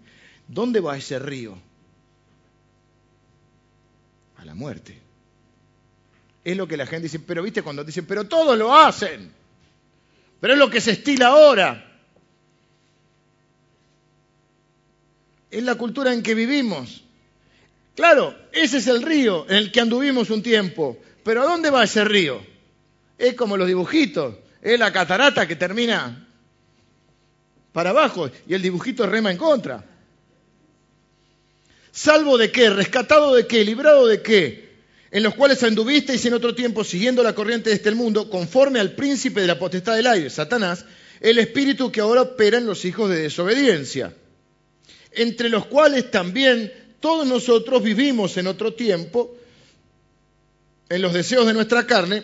¿Dónde va ese río? A la muerte. Es lo que la gente dice, pero viste cuando dicen, pero todos lo hacen. Pero es lo que se estila ahora. Es la cultura en que vivimos. Claro, ese es el río en el que anduvimos un tiempo. Pero ¿a dónde va ese río? Es como los dibujitos. Es la catarata que termina para abajo y el dibujito rema en contra. ¿Salvo de qué? ¿Rescatado de qué? ¿Librado de qué? En los cuales anduvisteis en otro tiempo siguiendo la corriente de este mundo, conforme al príncipe de la potestad del aire, Satanás, el espíritu que ahora opera en los hijos de desobediencia, entre los cuales también todos nosotros vivimos en otro tiempo en los deseos de nuestra carne,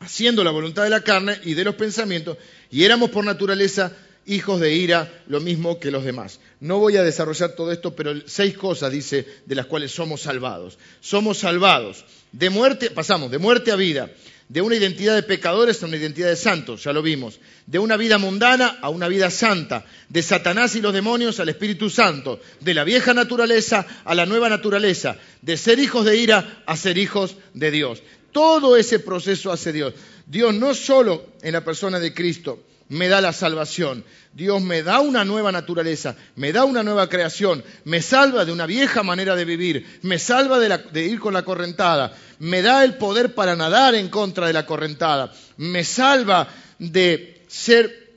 haciendo la voluntad de la carne y de los pensamientos, y éramos por naturaleza hijos de ira, lo mismo que los demás. No voy a desarrollar todo esto, pero seis cosas dice de las cuales somos salvados. Somos salvados de muerte, pasamos de muerte a vida, de una identidad de pecadores a una identidad de santos, ya lo vimos, de una vida mundana a una vida santa, de Satanás y los demonios al Espíritu Santo, de la vieja naturaleza a la nueva naturaleza, de ser hijos de ira a ser hijos de Dios. Todo ese proceso hace Dios. Dios no solo en la persona de Cristo, me da la salvación. Dios me da una nueva naturaleza, me da una nueva creación, me salva de una vieja manera de vivir, me salva de, ir con la correntada, me da el poder para nadar en contra de la correntada, me salva de ser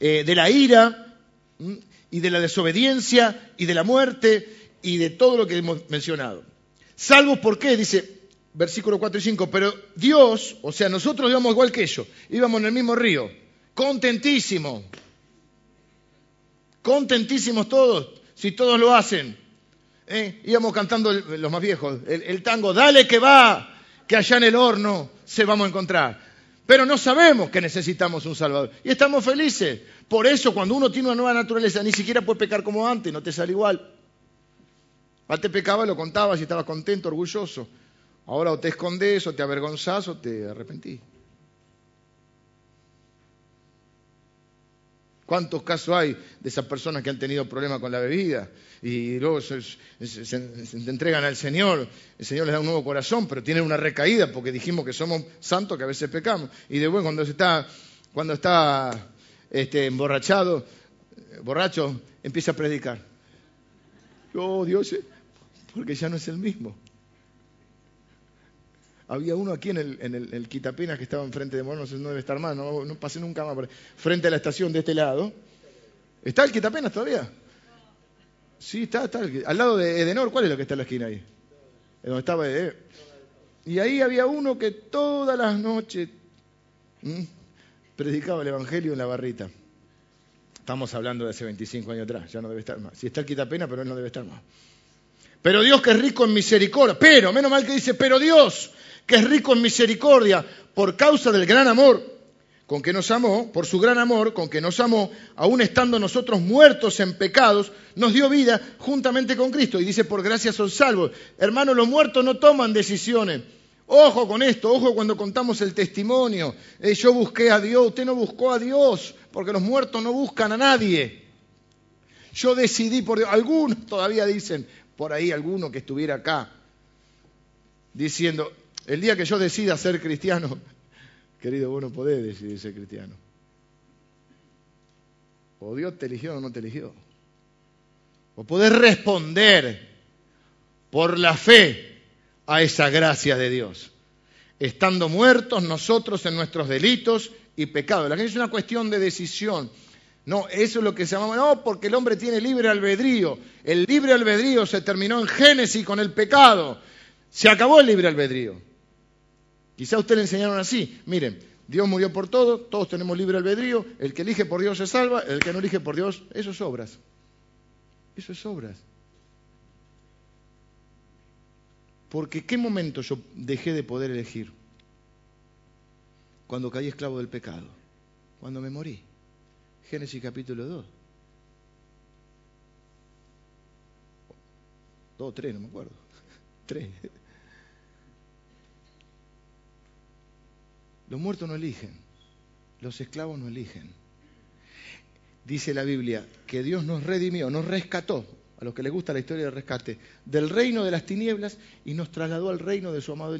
eh, de la ira y de la desobediencia y de la muerte y de todo lo que hemos mencionado. Salvo por qué, dice versículo 4 y 5, pero Dios, o sea, nosotros íbamos igual que ellos, íbamos en el mismo río contentísimo. Contentísimos todos, si todos lo hacen. ¿Eh? Íbamos cantando los más viejos, el, tango, dale que va, que allá en el horno se vamos a encontrar. Pero no sabemos que necesitamos un Salvador. Y estamos felices. Por eso, cuando uno tiene una nueva naturaleza, ni siquiera puede pecar como antes, no te sale igual. Antes pecaba, lo contabas y estabas contento, orgulloso. Ahora o te escondes, o te avergonzás, o te arrepentís. ¿Cuántos casos hay de esas personas que han tenido problemas con la bebida y luego se, entregan al Señor? El Señor les da un nuevo corazón, pero tienen una recaída porque dijimos que somos santos, que a veces pecamos. Y después cuando está, cuando está este, emborrachado, borracho, empieza a predicar. Oh Dios, porque ya no es el mismo. Había uno aquí en el, en el, Quitapenas que estaba enfrente de Morón, no sé, no debe estar más, no, pasé nunca más, frente a la estación de este lado. ¿Está el Quitapenas todavía? Sí, está, está. Al lado de Edenor, ¿cuál es lo que está en la esquina ahí? Donde estaba eh. Y ahí había uno que todas las noches predicaba el Evangelio en la barrita. Estamos hablando de hace 25 años atrás, ya no debe estar más. Si está el Quitapena, pero él no debe estar más. Pero Dios que es rico en misericordia. Pero, menos mal que dice, pero Dios que es rico en misericordia, por causa del gran amor con que nos amó, por su gran amor con que nos amó, aun estando nosotros muertos en pecados, nos dio vida juntamente con Cristo. Y dice, por gracia son salvos. Hermanos, los muertos no toman decisiones. Ojo con esto, ojo cuando contamos el testimonio. Eh, yo busqué a Dios, usted no buscó a Dios, porque los muertos no buscan a nadie. Yo decidí por Dios. Algunos todavía dicen, por ahí alguno que estuviera acá, diciendo, el día que yo decida ser cristiano, querido, vos no podés decidir ser cristiano. O Dios te eligió o no te eligió. O podés responder por la fe a esa gracia de Dios. Estando muertos nosotros en nuestros delitos y pecados. La gente es una cuestión de decisión. No, eso es lo que se llama, no, porque el hombre tiene libre albedrío. El libre albedrío se terminó en Génesis con el pecado. Se acabó el libre albedrío. Quizá usted le enseñaron así. Miren, Dios murió por todo, todos tenemos libre albedrío. El que elige por Dios se salva, el que no elige por Dios, eso es obras. Eso es obras. Porque ¿qué momento yo dejé de poder elegir? Cuando caí esclavo del pecado, cuando me morí. Génesis capítulo 2. Dos o tres, no me acuerdo. Tres. Los muertos no eligen, los esclavos no eligen. Dice la Biblia que Dios nos redimió, nos rescató, a los que les gusta la historia del rescate, del reino de las tinieblas y nos trasladó al reino de su amado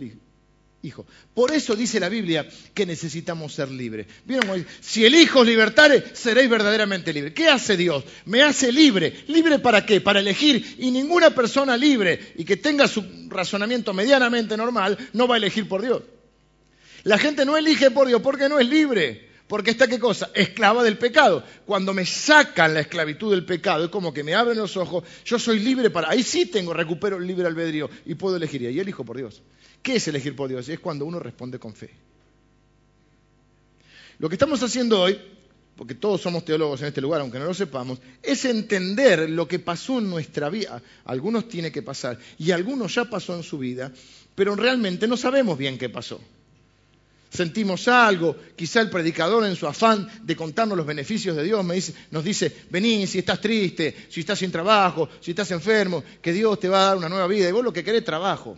Hijo. Por eso dice la Biblia que necesitamos ser libres. ¿Vieron? Si el Hijo os libertare, seréis verdaderamente libres. ¿Qué hace Dios? Me hace libre. ¿Libre para qué? Para elegir. Y ninguna persona libre y que tenga su razonamiento medianamente normal no va a elegir por Dios. La gente no elige por Dios porque no es libre. Porque está qué cosa? Esclava del pecado. Cuando me sacan la esclavitud del pecado, es como que me abren los ojos, yo soy libre para... Ahí sí tengo, recupero el libre albedrío y puedo elegir. Y ahí elijo por Dios. ¿Qué es elegir por Dios? Es cuando uno responde con fe. Lo que estamos haciendo hoy, porque todos somos teólogos en este lugar, aunque no lo sepamos, es entender lo que pasó en nuestra vida. Algunos tiene que pasar y algunos ya pasó en su vida, pero realmente no sabemos bien qué pasó. Sentimos algo, quizá el predicador en su afán de contarnos los beneficios de Dios nos dice, vení si estás triste, si estás sin trabajo, si estás enfermo, que Dios te va a dar una nueva vida y vos lo que querés trabajo.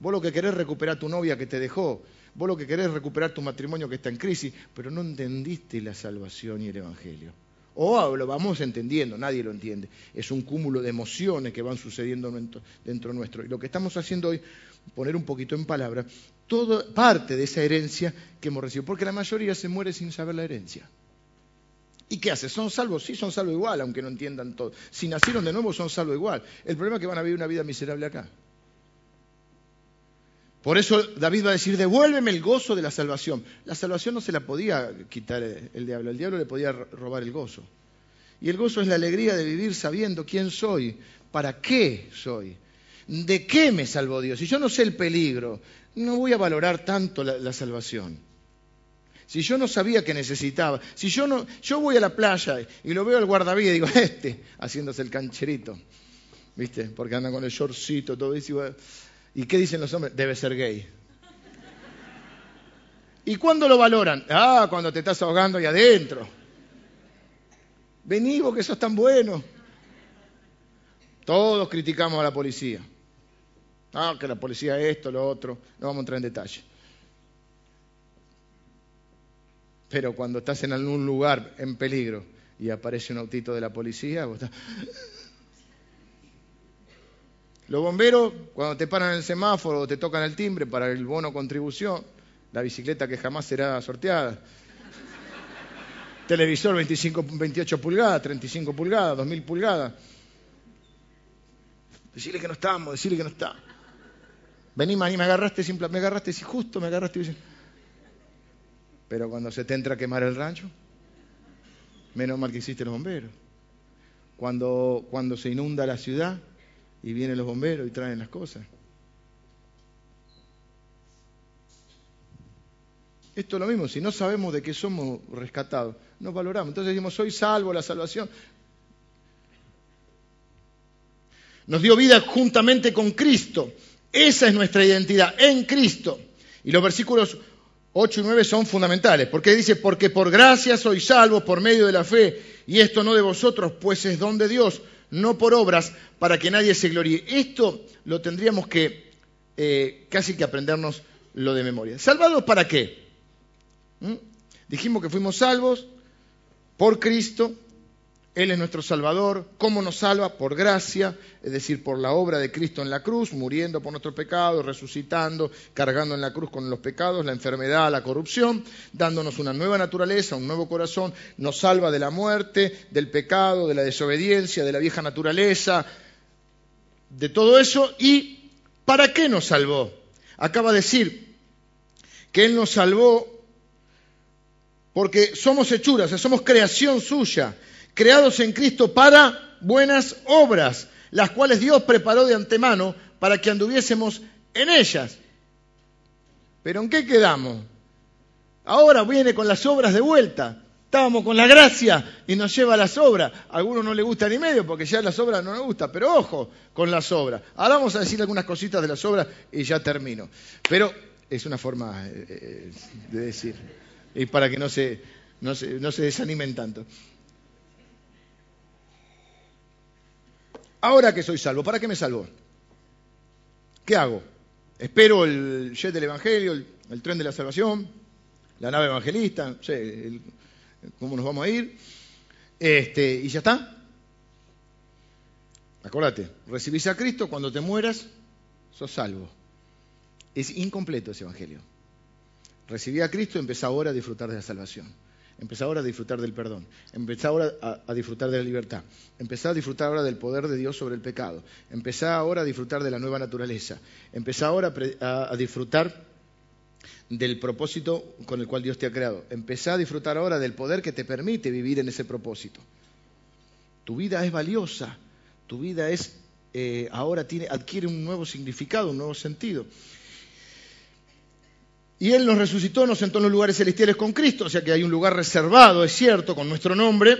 Vos lo que querés recuperar tu novia que te dejó. Vos lo que querés recuperar tu matrimonio que está en crisis, pero no entendiste la salvación y el Evangelio. O lo vamos entendiendo, nadie lo entiende. Es un cúmulo de emociones que van sucediendo dentro nuestro. Y lo que estamos haciendo hoy, poner un poquito en palabra, todo parte de esa herencia que hemos recibido. Porque la mayoría se muere sin saber la herencia. ¿Y qué hace? ¿Son salvos? Sí, son salvos igual, aunque no entiendan todo. Si nacieron de nuevo, son salvos igual. El problema es que van a vivir una vida miserable acá. Por eso David va a decir, devuélveme el gozo de la salvación. La salvación no se la podía quitar el diablo, el diablo le podía robar el gozo. Y el gozo es la alegría de vivir sabiendo quién soy, para qué soy, de qué me salvó Dios. Si yo no sé el peligro, no voy a valorar tanto la, salvación. Si yo no sabía que necesitaba, si yo no, yo voy a la playa y lo veo al guardavidas y digo, este, haciéndose el cancherito, ¿viste? Porque anda con el shortcito, todo eso. ¿Y qué dicen los hombres? Debe ser gay. ¿Y cuándo lo valoran? Ah, cuando te estás ahogando ahí adentro. Vení vos que sos tan bueno. Todos criticamos a la policía. Ah, que la policía es esto, lo otro. No vamos a entrar en detalle. Pero cuando estás en algún lugar en peligro y aparece un autito de la policía, vos estás... Los bomberos, cuando te paran el semáforo o te tocan el timbre para el bono contribución, la bicicleta que jamás será sorteada, televisor 25, 28 pulgadas, 35 pulgadas, 2000 pulgadas. Decirle que no estamos, decirle que no está. Vení, maní, me agarraste, simple, me agarraste, si justo me agarraste. Pero cuando se te entra a quemar el rancho, menos mal que existen los bomberos. Cuando, cuando se inunda la ciudad, y vienen los bomberos y traen las cosas. Esto es lo mismo, si no sabemos de qué somos rescatados, no valoramos. Entonces decimos, soy salvo, la salvación. Nos dio vida juntamente con Cristo. Esa es nuestra identidad, en Cristo. Y los versículos 8 y 9 son fundamentales, porque dice, porque por gracia sois salvos por medio de la fe, y esto no de vosotros, pues es don de Dios no por obras, para que nadie se gloríe. Esto lo tendríamos que eh, casi que aprendernos lo de memoria. ¿Salvados para qué? ¿Mm? Dijimos que fuimos salvos por Cristo, Él es nuestro Salvador. ¿Cómo nos salva? Por gracia, es decir, por la obra de Cristo en la cruz, muriendo por nuestros pecados, resucitando, cargando en la cruz con los pecados, la enfermedad, la corrupción, dándonos una nueva naturaleza, un nuevo corazón, nos salva de la muerte, del pecado, de la desobediencia, de la vieja naturaleza, de todo eso. ¿Y para qué nos salvó? Acaba de decir que Él nos salvó porque somos hechuras, o sea, somos creación suya, creados en Cristo para buenas obras, las cuales Dios preparó de antemano para que anduviésemos en ellas. Pero ¿en qué quedamos? Ahora viene con las obras de vuelta. Estábamos con la gracia y nos lleva a las obras. A algunos no les gusta ni medio porque ya las obras no nos gusta, pero ojo con las obras. Ahora vamos a decir algunas cositas de las obras y ya termino. Pero es una forma eh, eh, de decir y para que no se, desanimen tanto. Ahora que soy salvo, ¿para qué me salvo? ¿Qué hago? ¿Espero el jet del Evangelio, el, tren de la salvación, la nave evangelista? No sé, ¿Cómo nos vamos a ir? Este, ¿Y ya está? Acordate, recibís a Cristo, cuando te mueras, sos salvo. Es incompleto ese Evangelio. Recibí a Cristo, empecé ahora a disfrutar de la salvación. Empecé ahora a disfrutar del perdón. Empecé ahora a, disfrutar de la libertad. Empecé a disfrutar ahora del poder de Dios sobre el pecado. Empecé ahora a disfrutar de la nueva naturaleza. Empecé ahora a, a disfrutar del propósito con el cual Dios te ha creado. Empecé a disfrutar ahora del poder que te permite vivir en ese propósito. Tu vida es valiosa. Tu vida es eh, ahora tiene, adquiere un nuevo significado, un nuevo sentido. Y Él nos resucitó, nos sentó en los lugares celestiales con Cristo, o sea que hay un lugar reservado, es cierto, con nuestro nombre,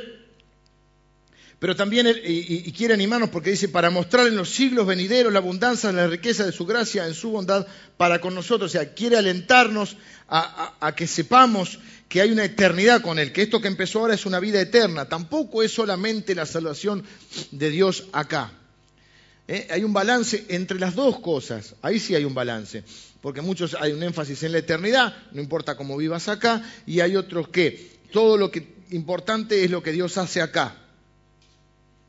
pero también y, quiere animarnos porque dice, para mostrar en los siglos venideros la abundancia, la riqueza de su gracia, en su bondad para con nosotros, o sea, quiere alentarnos a, que sepamos que hay una eternidad con Él, que esto que empezó ahora es una vida eterna, tampoco es solamente la salvación de Dios acá. ¿Eh? Hay un balance entre las dos cosas, ahí sí hay un balance porque muchos hay un énfasis en la eternidad, no importa cómo vivas acá, y hay otros que todo lo que importante es lo que Dios hace acá.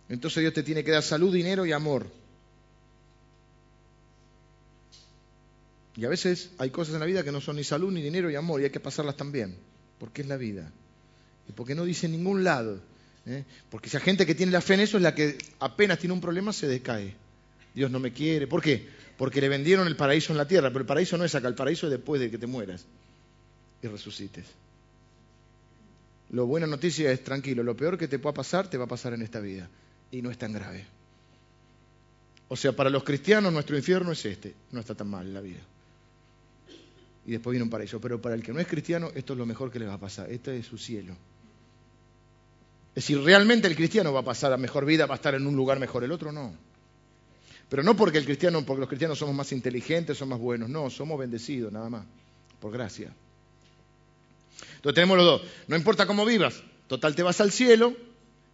Entonces Dios te tiene que dar salud, dinero y amor. Y a veces hay cosas en la vida que no son ni salud, ni dinero, y amor, y hay que pasarlas también, porque es la vida. Y porque no dice en ningún lado. ¿eh? Porque esa gente que tiene la fe en eso es la que apenas tiene un problema se decae. Dios no me quiere. ¿Por qué? porque le vendieron el paraíso en la tierra, pero el paraíso no es acá, el paraíso es después de que te mueras y resucites. Lo buena noticia es tranquilo, lo peor que te pueda pasar te va a pasar en esta vida y no es tan grave. O sea, para los cristianos nuestro infierno es este, no está tan mal la vida. Y después viene un paraíso, pero para el que no es cristiano esto es lo mejor que le va a pasar, este es su cielo. Es decir, realmente el cristiano va a pasar a mejor vida, va a estar en un lugar mejor, el otro no. Pero no porque el cristiano, porque los cristianos somos más inteligentes, somos más buenos, no, somos bendecidos nada más, por gracia. Entonces tenemos los dos. No importa cómo vivas, total te vas al cielo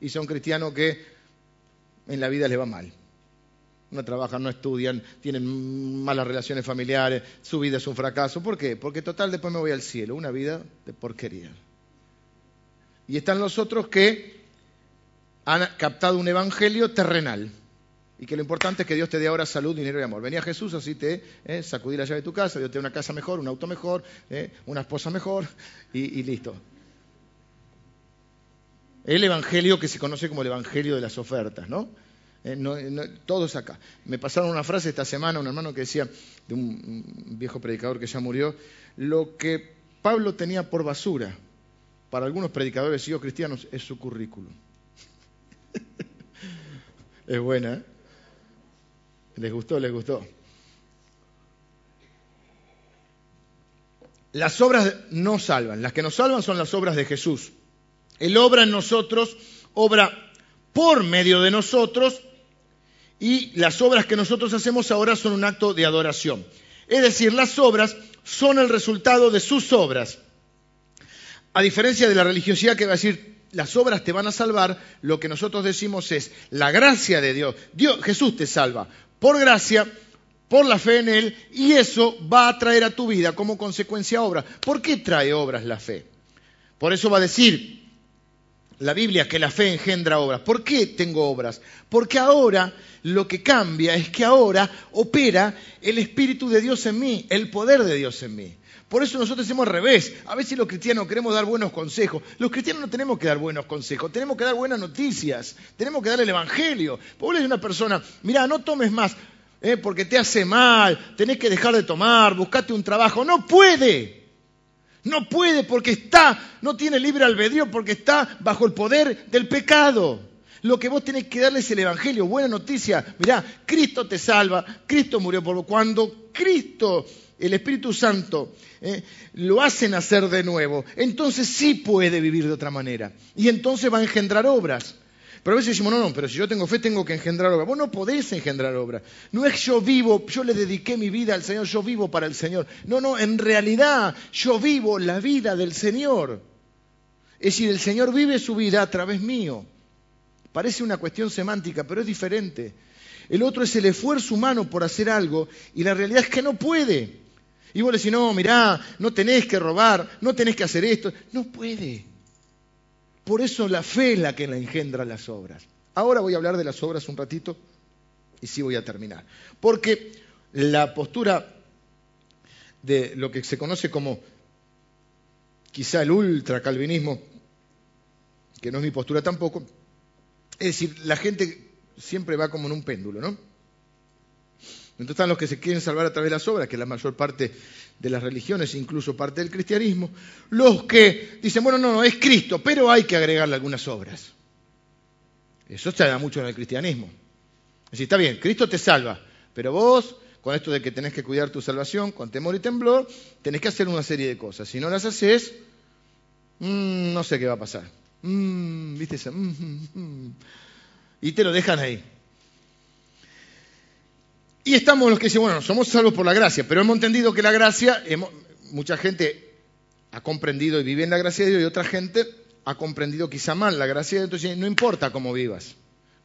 y son cristianos que en la vida les va mal. No trabajan, no estudian, tienen malas relaciones familiares, su vida es un fracaso. ¿Por qué? Porque total después me voy al cielo, una vida de porquería. Y están los otros que han captado un evangelio terrenal y que lo importante es que Dios te dé ahora salud, dinero y amor. Venía Jesús, así te eh, sacudí la llave de tu casa, Dios te dé una casa mejor, un auto mejor, eh, una esposa mejor y, listo. El evangelio que se conoce como el evangelio de las ofertas, ¿no? Eh, no, todo es acá. Me pasaron una frase esta semana, un hermano que decía, de un, viejo predicador que ya murió, lo que Pablo tenía por basura para algunos predicadores y cristianos es su currículum. es buena, ¿eh? ¿Les gustó? ¿Les gustó? Las obras no salvan, las que nos salvan son las obras de Jesús. Él obra en nosotros, obra por medio de nosotros y las obras que nosotros hacemos ahora son un acto de adoración. Es decir, las obras son el resultado de sus obras. A diferencia de la religiosidad que va a decir, las obras te van a salvar, lo que nosotros decimos es, la gracia de Dios, Dios Jesús te salva por gracia, por la fe en Él y eso va a traer a tu vida como consecuencia obras. ¿Por qué trae obras la fe? Por eso va a decir la Biblia que la fe engendra obras. ¿Por qué tengo obras? Porque ahora lo que cambia es que ahora opera el Espíritu de Dios en mí, el poder de Dios en mí. Por eso nosotros hacemos al revés. A veces los cristianos queremos dar buenos consejos. Los cristianos no tenemos que dar buenos consejos, tenemos que dar buenas noticias, tenemos que dar el Evangelio. Vos le una persona, mira, no tomes más, eh, porque te hace mal, tenés que dejar de tomar, buscate un trabajo. No puede. No puede porque está, no tiene libre albedrío porque está bajo el poder del pecado. Lo que vos tenés que darle es el Evangelio, buena noticia. Mirá, Cristo te salva, Cristo murió por vos. Cuando Cristo, el Espíritu Santo, eh, lo hace nacer de nuevo, entonces sí puede vivir de otra manera. Y entonces va a engendrar obras. Pero a veces decimos, no, no, pero si yo tengo fe tengo que engendrar obra. Vos no podés engendrar obra. No es yo vivo, yo le dediqué mi vida al Señor, yo vivo para el Señor. No, no, en realidad yo vivo la vida del Señor. Es decir, el Señor vive su vida a través mío. Parece una cuestión semántica, pero es diferente. El otro es el esfuerzo humano por hacer algo y la realidad es que no puede. Y vos le decís, no, mirá, no tenés que robar, no tenés que hacer esto. No puede. Por eso la fe es la que la engendra las obras. Ahora voy a hablar de las obras un ratito y sí voy a terminar. Porque la postura de lo que se conoce como quizá el ultracalvinismo, que no es mi postura tampoco, es decir, la gente siempre va como en un péndulo, ¿no? Entonces están los que se quieren salvar a través de las obras, que es la mayor parte de las religiones, incluso parte del cristianismo. Los que dicen, bueno, no, no, es Cristo, pero hay que agregarle algunas obras. Eso se da mucho en el cristianismo. Es decir, está bien, Cristo te salva, pero vos, con esto de que tenés que cuidar tu salvación, con temor y temblor, tenés que hacer una serie de cosas. Si no las haces, mm, no sé qué va a pasar. Mm, ¿Viste eso? Mm, y te lo dejan ahí. Y estamos los que dicen, bueno, somos salvos por la gracia, pero hemos entendido que la gracia, mucha gente ha comprendido y vive en la gracia de Dios y otra gente ha comprendido quizá mal la gracia de Dios. Entonces, no importa cómo vivas.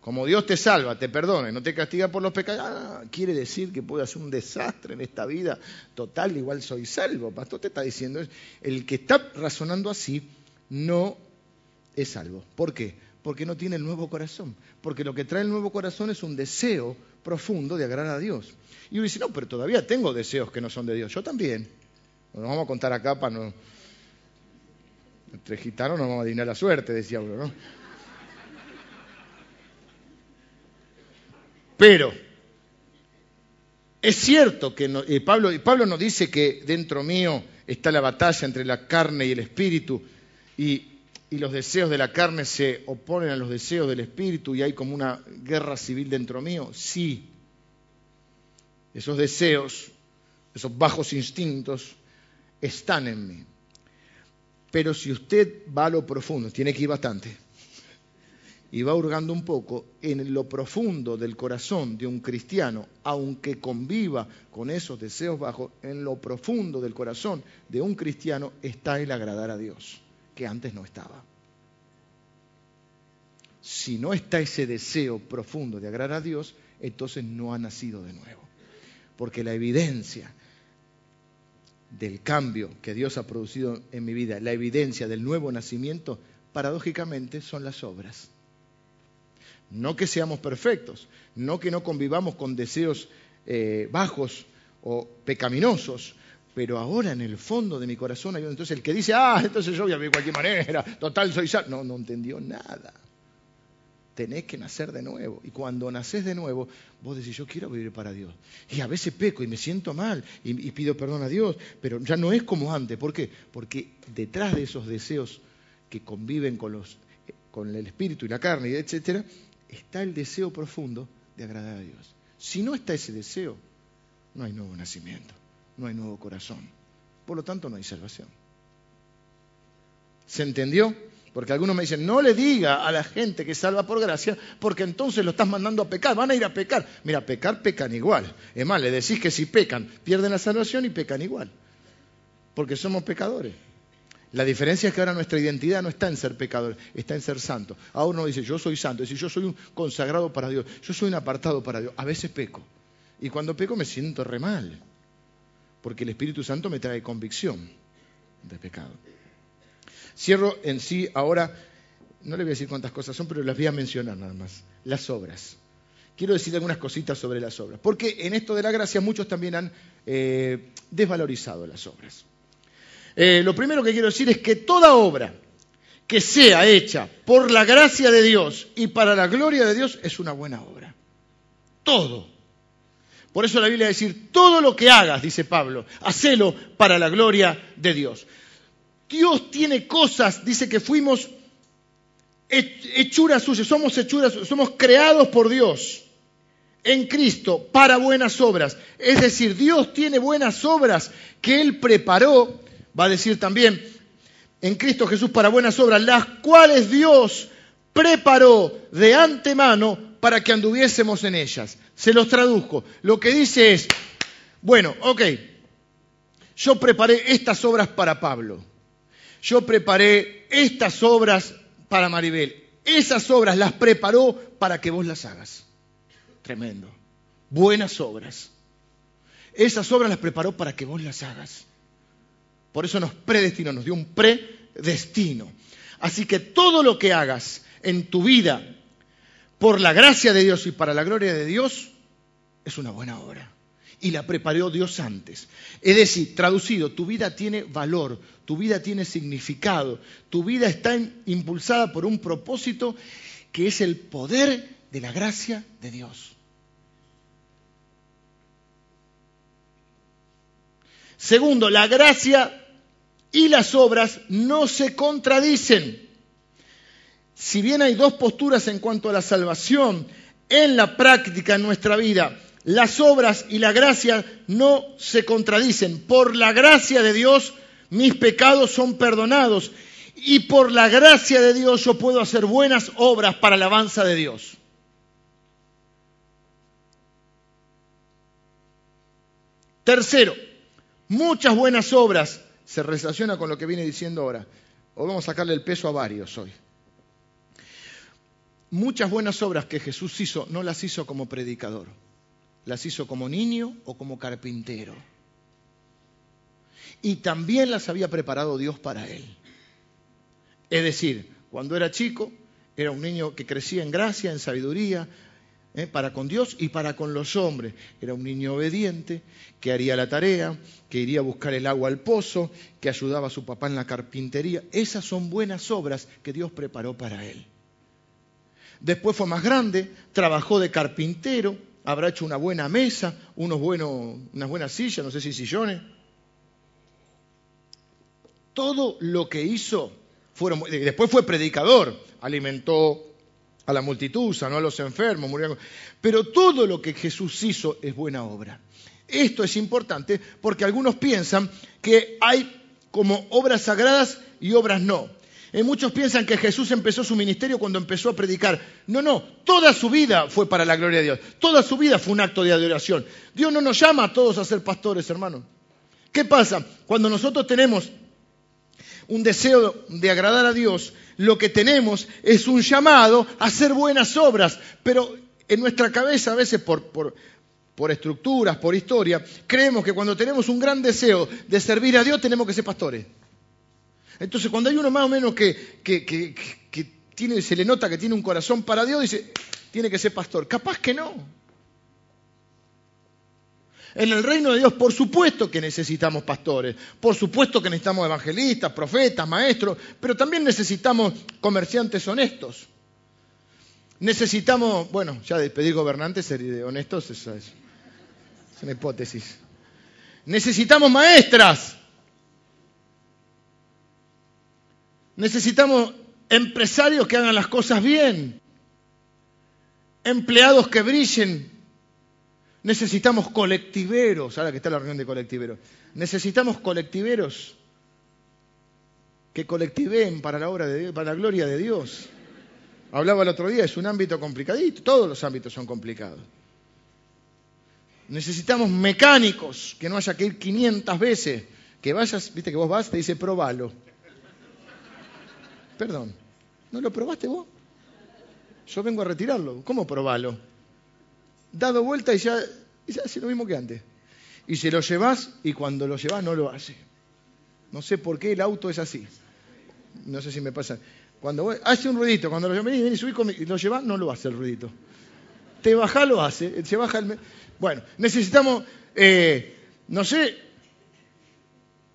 Como Dios te salva, te perdona y no te castiga por los pecados, ah, quiere decir que puedo hacer un desastre en esta vida. Total, igual soy salvo. Pastor te está diciendo, el que está razonando así no es salvo. ¿Por qué? Porque no tiene el nuevo corazón. Porque lo que trae el nuevo corazón es un deseo profundo de agradar a Dios. Y uno dice, no, pero todavía tengo deseos que no son de Dios. Yo también. Nos vamos a contar acá para no... Entre gitanos nos vamos a adivinar la suerte, decía uno, ¿no? Pero es cierto que Pablo, Pablo nos dice que dentro mío está la batalla entre la carne y el espíritu y y los deseos de la carne se oponen a los deseos del espíritu y hay como una guerra civil dentro mío? Sí. Esos deseos, esos bajos instintos están en mí. Pero si usted va a lo profundo, tiene que ir bastante, y va hurgando un poco en lo profundo del corazón de un cristiano, aunque conviva con esos deseos bajos, en lo profundo del corazón de un cristiano está el agradar a Dios que antes no estaba. Si no está ese deseo profundo de agradar a Dios, entonces no ha nacido de nuevo. Porque la evidencia del cambio que Dios ha producido en mi vida, la evidencia del nuevo nacimiento, paradójicamente son las obras. No que seamos perfectos, no que no convivamos con deseos eh, bajos o pecaminosos, pero ahora en el fondo de mi corazón hay entonces el que dice, ah, entonces yo voy a vivir de cualquier manera, total soy salvo. No, no entendió nada. Tenés que nacer de nuevo. Y cuando nacés de nuevo, vos decís, yo quiero vivir para Dios. Y a veces peco y me siento mal y, pido perdón a Dios, pero ya no es como antes. ¿Por qué? Porque detrás de esos deseos que conviven con, con el espíritu y la carne, etcétera, está el deseo profundo de agradar a Dios. Si no está ese deseo, no hay nuevo nacimiento no hay nuevo corazón. Por lo tanto, no hay salvación. ¿Se entendió? Porque algunos me dicen, no le diga a la gente que salva por gracia, porque entonces lo estás mandando a pecar, van a ir a pecar. Mira, pecar pecan igual. Es más, le decís que si pecan, pierden la salvación y pecan igual. Porque somos pecadores. La diferencia es que ahora nuestra identidad no está en ser pecador, está en ser santo. Ahora uno dice, yo soy santo, decir, yo soy un consagrado para Dios, yo soy un apartado para Dios. A veces peco, Y cuando peco me siento re mal, porque el Espíritu Santo me trae convicción de pecado. Cierro en sí ahora, no le voy a decir cuántas cosas son, pero las voy a mencionar nada más. Las obras. Quiero decir algunas cositas sobre las obras, porque en esto de la gracia muchos también han eh, desvalorizado las obras. Eh, lo primero que quiero decir es que toda obra que sea hecha por la gracia de Dios y para la gloria de Dios es una buena obra. Todo. Por eso la Biblia dice, decir, todo lo que hagas, dice Pablo, hacelo para la gloria de Dios. Dios tiene cosas, dice que fuimos hechuras suyas, somos hechuras, somos creados por Dios en Cristo para buenas obras. Es decir, Dios tiene buenas obras que Él preparó, va a decir también, en Cristo Jesús para buenas obras, las cuales Dios preparó de antemano para que anduviésemos en ellas. Se los traduzco. Lo que dice es, bueno, ok, yo preparé estas obras para Pablo. Yo preparé estas obras para Maribel. Esas obras las preparó para que vos las hagas. Tremendo. Buenas obras. Esas obras las preparó para que vos las hagas. Por eso nos predestinó, nos dio un predestino. Así que todo lo que hagas en tu vida, por la gracia de Dios y para la gloria de Dios, es una buena obra. Y la preparó Dios antes. Es decir, traducido, tu vida tiene valor, tu vida tiene significado, tu vida está impulsada por un propósito que es el poder de la gracia de Dios. Segundo, la gracia y las obras no se contradicen. Si bien hay dos posturas en cuanto a la salvación, en la práctica en nuestra vida, las obras y la gracia no se contradicen. Por la gracia de Dios, mis pecados son perdonados. Y por la gracia de Dios yo puedo hacer buenas obras para la alabanza de Dios. Tercero, muchas buenas obras se relaciona con lo que viene diciendo ahora. O vamos a sacarle el peso a varios hoy. Muchas buenas obras que Jesús hizo no las hizo como predicador, las hizo como niño o como carpintero. Y también las había preparado Dios para él. Es decir, cuando era chico, era un niño que crecía en gracia, en sabiduría, ¿eh? para con Dios y para con los hombres. Era un niño obediente, que haría la tarea, que iría a buscar el agua al pozo, que ayudaba a su papá en la carpintería. Esas son buenas obras que Dios preparó para él. Después fue más grande, trabajó de carpintero, habrá hecho una buena mesa, unos buenos, unas buenas sillas, no sé si sillones. Todo lo que hizo fueron. Después fue predicador, alimentó a la multitud, sanó a los enfermos, murió. Pero todo lo que Jesús hizo es buena obra. Esto es importante porque algunos piensan que hay como obras sagradas y obras no. Eh, muchos piensan que Jesús empezó su ministerio cuando empezó a predicar. No, no, toda su vida fue para la gloria de Dios. Toda su vida fue un acto de adoración. Dios no nos llama a todos a ser pastores, hermano. ¿Qué pasa? Cuando nosotros tenemos un deseo de agradar a Dios, lo que tenemos es un llamado a hacer buenas obras, pero en nuestra cabeza a veces por, por, estructuras, por historia, creemos que cuando tenemos un gran deseo de servir a Dios tenemos que ser pastores. Entonces cuando hay uno más o menos que, que tiene, se le nota que tiene un corazón para Dios, dice, tiene que ser pastor. Capaz que no. En el reino de Dios, por supuesto que necesitamos pastores, por supuesto que necesitamos evangelistas, profetas, maestros, pero también necesitamos comerciantes honestos. Necesitamos, bueno, ya de pedir gobernantes, ser honestos, eso es, es una hipótesis. Necesitamos maestras. Necesitamos empresarios que hagan las cosas bien. Empleados que brillen Necesitamos colectiveros, ahora que está la reunión de colectiveros, necesitamos colectiveros que colectiveen para la obra de Dios, para la gloria de Dios. Hablaba el otro día, es un ámbito complicadito, todos los ámbitos son complicados. Necesitamos mecánicos, que no haya que ir 500 veces, que vayas, viste que vos vas, te dice probalo. Perdón, ¿no lo probaste vos? Yo vengo a retirarlo, ¿cómo probalo? dado vuelta y ya Y se hace lo mismo que antes. Y se lo llevas y cuando lo llevas no lo hace. No sé por qué el auto es así. No sé si me pasa. Cuando hace un ruidito, cuando lo llevas, vení, subí y lo llevas, no lo hace el ruidito. Te baja, lo hace. Se baja el... Bueno, necesitamos, eh, no sé,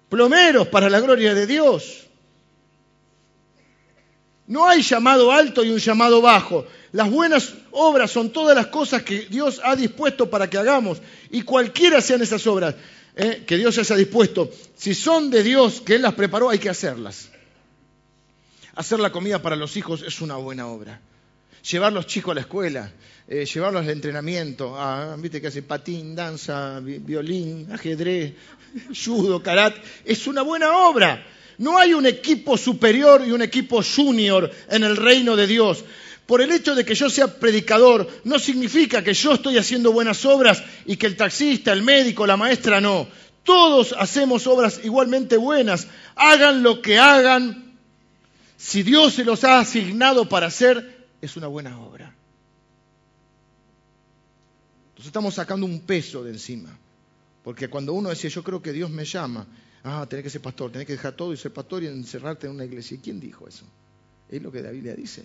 plomeros para la gloria de Dios. No hay llamado alto y un llamado bajo. Las buenas obras son todas las cosas que Dios ha dispuesto para que hagamos. Y cualquiera sean esas obras eh, que Dios haya dispuesto, si son de Dios, que Él las preparó, hay que hacerlas. Hacer la comida para los hijos es una buena obra. Llevar los chicos a la escuela, eh, llevarlos al entrenamiento, a, viste que hace patín, danza, violín, ajedrez, judo, karate, es una buena obra. No hay un equipo superior y un equipo junior en el reino de Dios. Por el hecho de que yo sea predicador, no significa que yo estoy haciendo buenas obras y que el taxista, el médico, la maestra no. Todos hacemos obras igualmente buenas. Hagan lo que hagan. Si Dios se los ha asignado para hacer, es una buena obra. Entonces estamos sacando un peso de encima. Porque cuando uno decía, yo creo que Dios me llama, ah, tenés que ser pastor, tenés que dejar todo y ser pastor y encerrarte en una iglesia. ¿Y quién dijo eso? Es lo que la Biblia dice.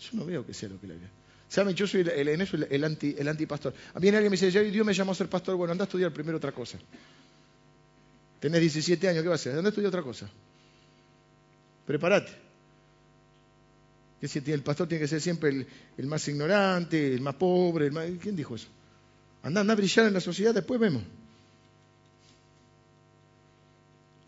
Yo no veo que sea lo que la Biblia ¿Saben? Yo soy el, en eso el, anti, el antipastor. A mí alguien me dice, Dios me llamó a ser pastor. Bueno, anda a estudiar primero otra cosa. Tenés 17 años, ¿qué vas a hacer? Anda a estudiar otra cosa. Prepárate. El pastor tiene que ser siempre el, más ignorante, el más pobre. El más... ¿Quién dijo eso? Anda, anda a brillar en la sociedad, después vemos.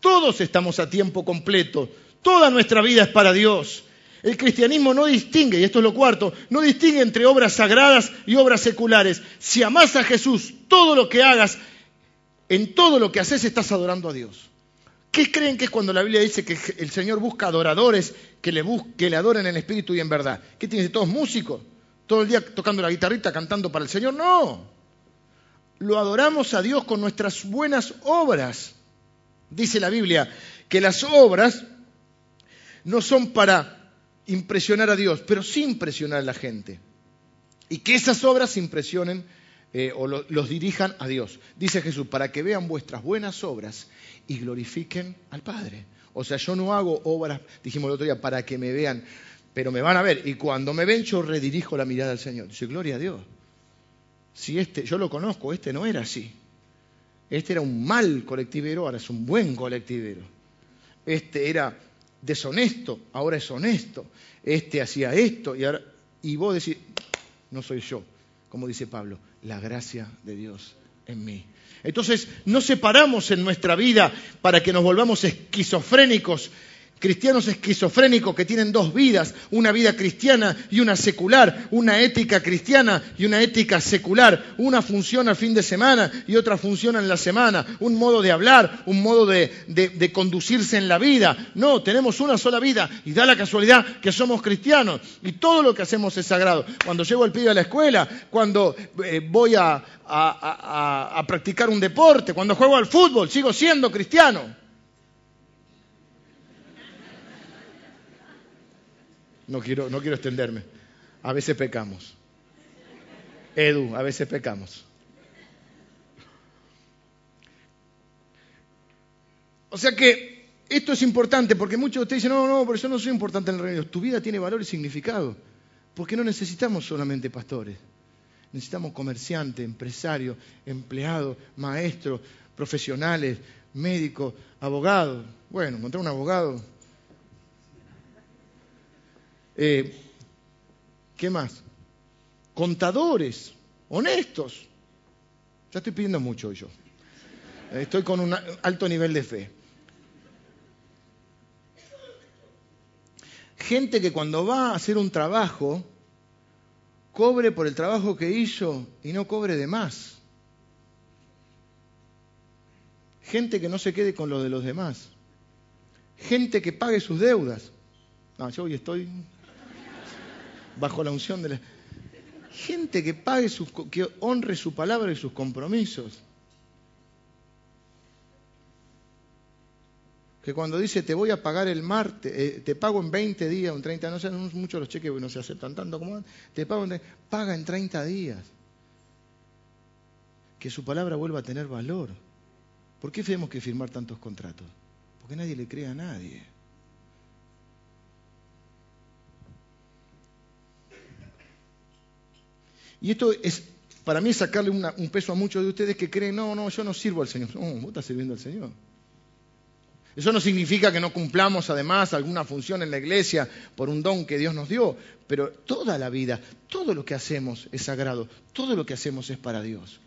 Todos estamos a tiempo completo. Toda nuestra vida es para Dios. El cristianismo no distingue, y esto es lo cuarto, no distingue entre obras sagradas y obras seculares. Si amas a Jesús, todo lo que hagas, en todo lo que haces estás adorando a Dios. ¿Qué creen que es cuando la Biblia dice que el Señor busca adoradores que le, que le adoren en espíritu y en verdad? ¿Qué tiene? ¿Todos músicos? ¿Todo el día tocando la guitarrita, cantando para el Señor? No. Lo adoramos a Dios con nuestras buenas obras. Dice la Biblia que las obras no son para impresionar a Dios, pero sin impresionar a la gente. Y que esas obras impresionen eh, o los dirijan a Dios. Dice Jesús, para que vean vuestras buenas obras y glorifiquen al Padre. O sea, yo no hago obras, dijimos el otro día, para que me vean, pero me van a ver. Y cuando me ven, yo redirijo la mirada al Señor. Dice, gloria a Dios. Si este, yo lo conozco, este no era así. Este era un mal colectivero, ahora es un buen colectivero. Este era deshonesto, ahora es honesto. Este hacía esto y ahora y vos decís, no soy yo, como dice Pablo, la gracia de Dios en mí. Entonces, no separamos en nuestra vida para que nos volvamos esquizofrénicos cristianos esquizofrénicos que tienen dos vidas, una vida cristiana y una secular, una ética cristiana y una ética secular, una funciona al fin de semana y otra funciona en la semana, un modo de hablar, un modo de, conducirse en la vida. No, tenemos una sola vida y da la casualidad que somos cristianos y todo lo que hacemos es sagrado. Cuando llevo el pibe a la escuela, cuando eh, voy a practicar un deporte, cuando juego al fútbol, sigo siendo cristiano. No quiero, no quiero extenderme. A veces pecamos. Edu, a veces pecamos. O sea que esto es importante porque muchos de ustedes dicen, no, no, pero yo no soy importante en el reino. Tu vida tiene valor y significado. Porque no necesitamos solamente pastores. Necesitamos comerciantes, empresarios, empleados, maestros, profesionales, médicos, abogados. Bueno, encontrar un abogado eh, ¿Qué más? Contadores, honestos. Ya estoy pidiendo mucho yo. Estoy con un alto nivel de fe. Gente que cuando va a hacer un trabajo, cobre por el trabajo que hizo y no cobre de más. Gente que no se quede con lo de los demás. Gente que pague sus deudas. No, yo hoy estoy bajo la unción de la... Gente que pague sus, que honre su palabra y sus compromisos. Que cuando dice te voy a pagar el martes, eh, te pago en 20 días en 30, no no muchos los cheques no se aceptan tanto como te pago en, paga en 30 días. que su palabra vuelva a tener valor. ¿Por qué tenemos que firmar tantos contratos? Porque nadie le cree a nadie. Y esto es, para mí, es sacarle un peso a muchos de ustedes que creen, no, no, yo no sirvo al Señor. No, vos estás sirviendo al Señor. Eso no significa que no cumplamos además alguna función en la iglesia por un don que Dios nos dio, pero toda la vida, todo lo que hacemos es sagrado, todo lo que hacemos es para Dios.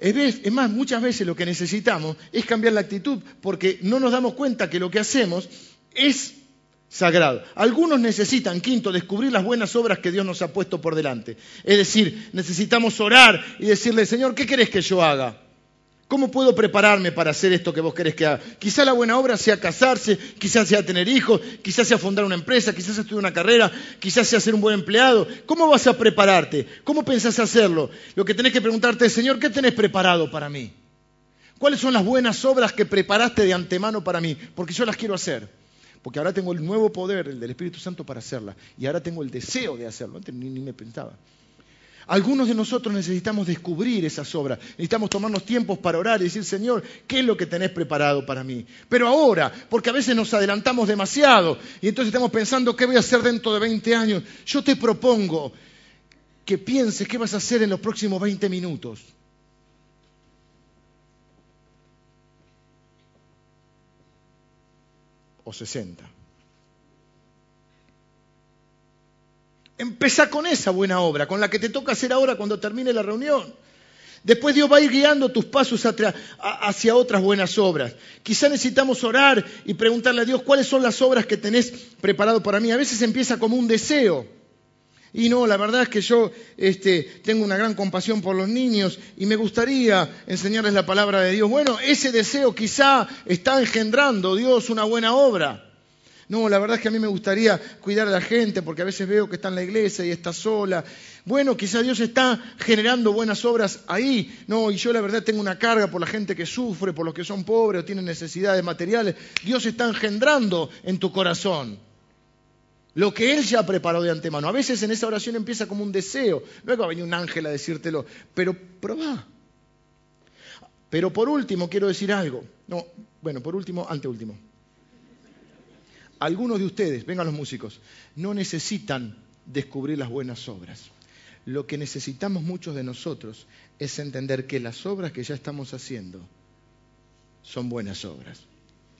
Es más, muchas veces lo que necesitamos es cambiar la actitud, porque no nos damos cuenta que lo que hacemos es sagrado. Algunos necesitan, quinto, descubrir las buenas obras que Dios nos ha puesto por delante. Es decir, necesitamos orar y decirle, Señor, ¿qué querés que yo haga? ¿Cómo puedo prepararme para hacer esto que vos querés que haga? Quizá la buena obra sea casarse, quizás sea tener hijos, quizás sea fundar una empresa, quizás sea estudiar una carrera, quizás sea ser un buen empleado. ¿Cómo vas a prepararte? ¿Cómo pensás hacerlo? Lo que tenés que preguntarte es, Señor, ¿qué tenés preparado para mí? ¿Cuáles son las buenas obras que preparaste de antemano para mí? Porque yo las quiero hacer. Porque ahora tengo el nuevo poder, el del Espíritu Santo, para hacerlas. Y ahora tengo el deseo de hacerlo. Antes ni, ni me pensaba. Algunos de nosotros necesitamos descubrir esas obras, necesitamos tomarnos tiempos para orar y decir, Señor, ¿qué es lo que tenés preparado para mí? Pero ahora, porque a veces nos adelantamos demasiado y entonces estamos pensando, ¿qué voy a hacer dentro de 20 años? Yo te propongo que pienses qué vas a hacer en los próximos 20 minutos. O 60. Empezá con esa buena obra, con la que te toca hacer ahora cuando termine la reunión. Después Dios va a ir guiando tus pasos hacia otras buenas obras. Quizá necesitamos orar y preguntarle a Dios cuáles son las obras que tenés preparado para mí. A veces empieza como un deseo. Y no, la verdad es que yo este, tengo una gran compasión por los niños y me gustaría enseñarles la palabra de Dios. Bueno, ese deseo quizá está engendrando Dios una buena obra. No, la verdad es que a mí me gustaría cuidar a la gente porque a veces veo que está en la iglesia y está sola. Bueno, quizá Dios está generando buenas obras ahí. No, y yo la verdad tengo una carga por la gente que sufre, por los que son pobres o tienen necesidades materiales. Dios está engendrando en tu corazón lo que Él ya preparó de antemano. A veces en esa oración empieza como un deseo. Luego va a venir un ángel a decírtelo. Pero probá. Pero por último quiero decir algo. No, bueno, por último, anteúltimo algunos de ustedes, vengan los músicos, no necesitan descubrir las buenas obras. Lo que necesitamos muchos de nosotros es entender que las obras que ya estamos haciendo son buenas obras.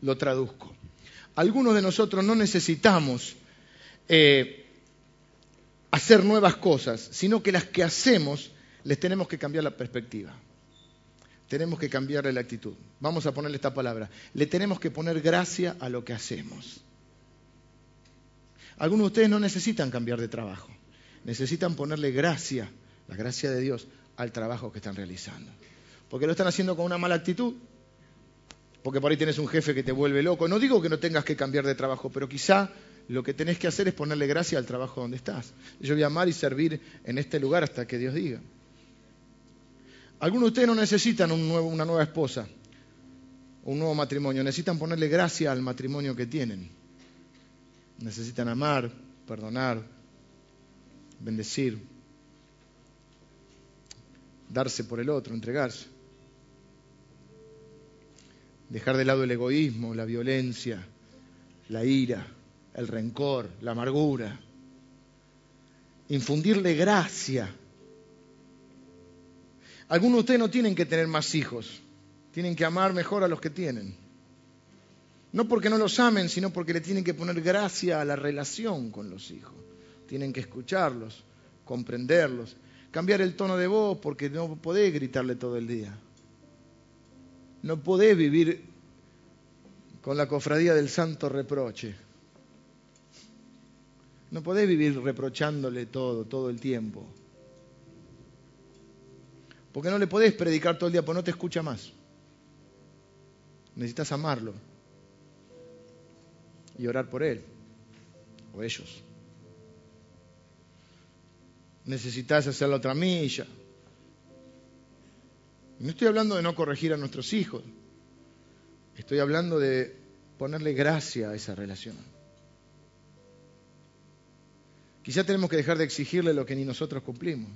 Lo traduzco. Algunos de nosotros no necesitamos eh, hacer nuevas cosas, sino que las que hacemos les tenemos que cambiar la perspectiva. Tenemos que cambiarle la actitud. Vamos a ponerle esta palabra. Le tenemos que poner gracia a lo que hacemos. Algunos de ustedes no necesitan cambiar de trabajo, necesitan ponerle gracia, la gracia de Dios, al trabajo que están realizando. Porque lo están haciendo con una mala actitud, porque por ahí tienes un jefe que te vuelve loco. No digo que no tengas que cambiar de trabajo, pero quizá lo que tenés que hacer es ponerle gracia al trabajo donde estás. Yo voy a amar y servir en este lugar hasta que Dios diga. Algunos de ustedes no necesitan una nueva esposa, un nuevo matrimonio, necesitan ponerle gracia al matrimonio que tienen. Necesitan amar, perdonar, bendecir, darse por el otro, entregarse. Dejar de lado el egoísmo, la violencia, la ira, el rencor, la amargura. Infundirle gracia. Algunos de ustedes no tienen que tener más hijos, tienen que amar mejor a los que tienen. No porque no los amen, sino porque le tienen que poner gracia a la relación con los hijos. Tienen que escucharlos, comprenderlos, cambiar el tono de voz porque no podés gritarle todo el día. No podés vivir con la cofradía del santo reproche. No podés vivir reprochándole todo, todo el tiempo. Porque no le podés predicar todo el día, porque no te escucha más. Necesitas amarlo y orar por él o ellos. Necesitas hacer la otra milla. No estoy hablando de no corregir a nuestros hijos. Estoy hablando de ponerle gracia a esa relación. Quizá tenemos que dejar de exigirle lo que ni nosotros cumplimos.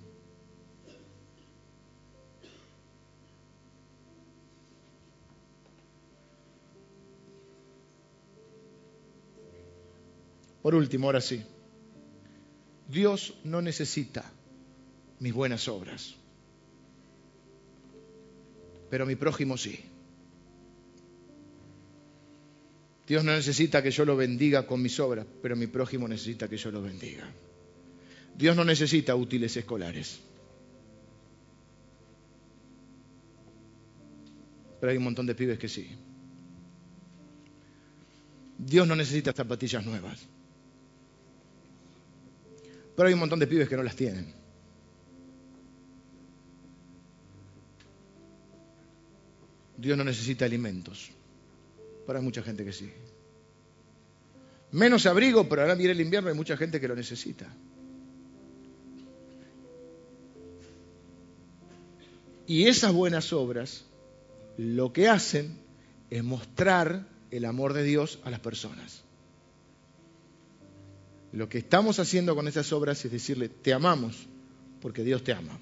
Por último, ahora sí, Dios no necesita mis buenas obras, pero mi prójimo sí. Dios no necesita que yo lo bendiga con mis obras, pero mi prójimo necesita que yo lo bendiga. Dios no necesita útiles escolares. Pero hay un montón de pibes que sí. Dios no necesita zapatillas nuevas. Pero hay un montón de pibes que no las tienen. Dios no necesita alimentos. Pero hay mucha gente que sí. Menos abrigo, pero ahora viene el invierno, hay mucha gente que lo necesita. Y esas buenas obras lo que hacen es mostrar el amor de Dios a las personas. Lo que estamos haciendo con esas obras es decirle, te amamos porque Dios te ama.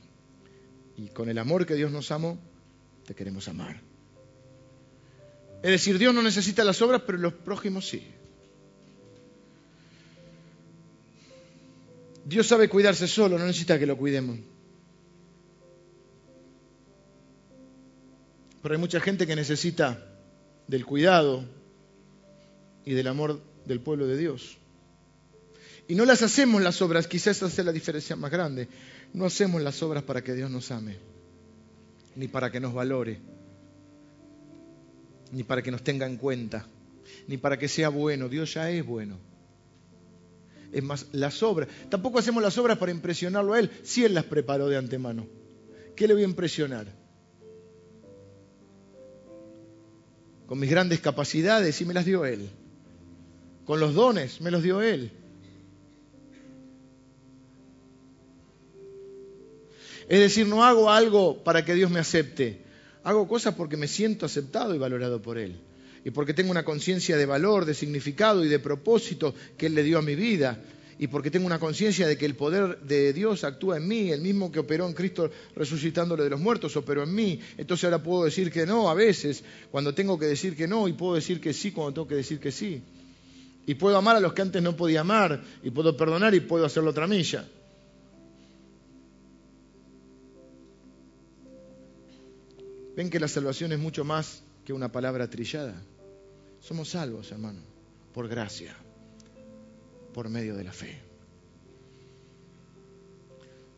Y con el amor que Dios nos amó, te queremos amar. Es decir, Dios no necesita las obras, pero los prójimos sí. Dios sabe cuidarse solo, no necesita que lo cuidemos. Pero hay mucha gente que necesita del cuidado y del amor del pueblo de Dios. Y no las hacemos las obras, quizás esa la diferencia más grande. No hacemos las obras para que Dios nos ame, ni para que nos valore, ni para que nos tenga en cuenta, ni para que sea bueno. Dios ya es bueno. Es más, las obras, tampoco hacemos las obras para impresionarlo a Él, si Él las preparó de antemano. ¿Qué le voy a impresionar? Con mis grandes capacidades y me las dio Él. Con los dones me los dio Él. Es decir, no hago algo para que Dios me acepte. Hago cosas porque me siento aceptado y valorado por Él. Y porque tengo una conciencia de valor, de significado y de propósito que Él le dio a mi vida. Y porque tengo una conciencia de que el poder de Dios actúa en mí, el mismo que operó en Cristo resucitándole de los muertos, operó en mí. Entonces ahora puedo decir que no a veces, cuando tengo que decir que no, y puedo decir que sí cuando tengo que decir que sí. Y puedo amar a los que antes no podía amar, y puedo perdonar y puedo hacer la otra milla. Ven que la salvación es mucho más que una palabra trillada. Somos salvos, hermano, por gracia, por medio de la fe.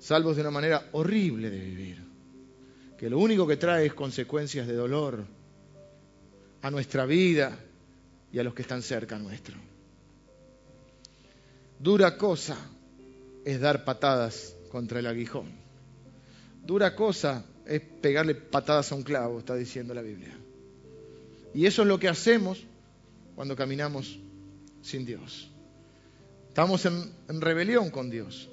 Salvos de una manera horrible de vivir, que lo único que trae es consecuencias de dolor a nuestra vida y a los que están cerca nuestro. Dura cosa es dar patadas contra el aguijón. Dura cosa es pegarle patadas a un clavo, está diciendo la Biblia. Y eso es lo que hacemos cuando caminamos sin Dios. Estamos en, en, rebelión con Dios.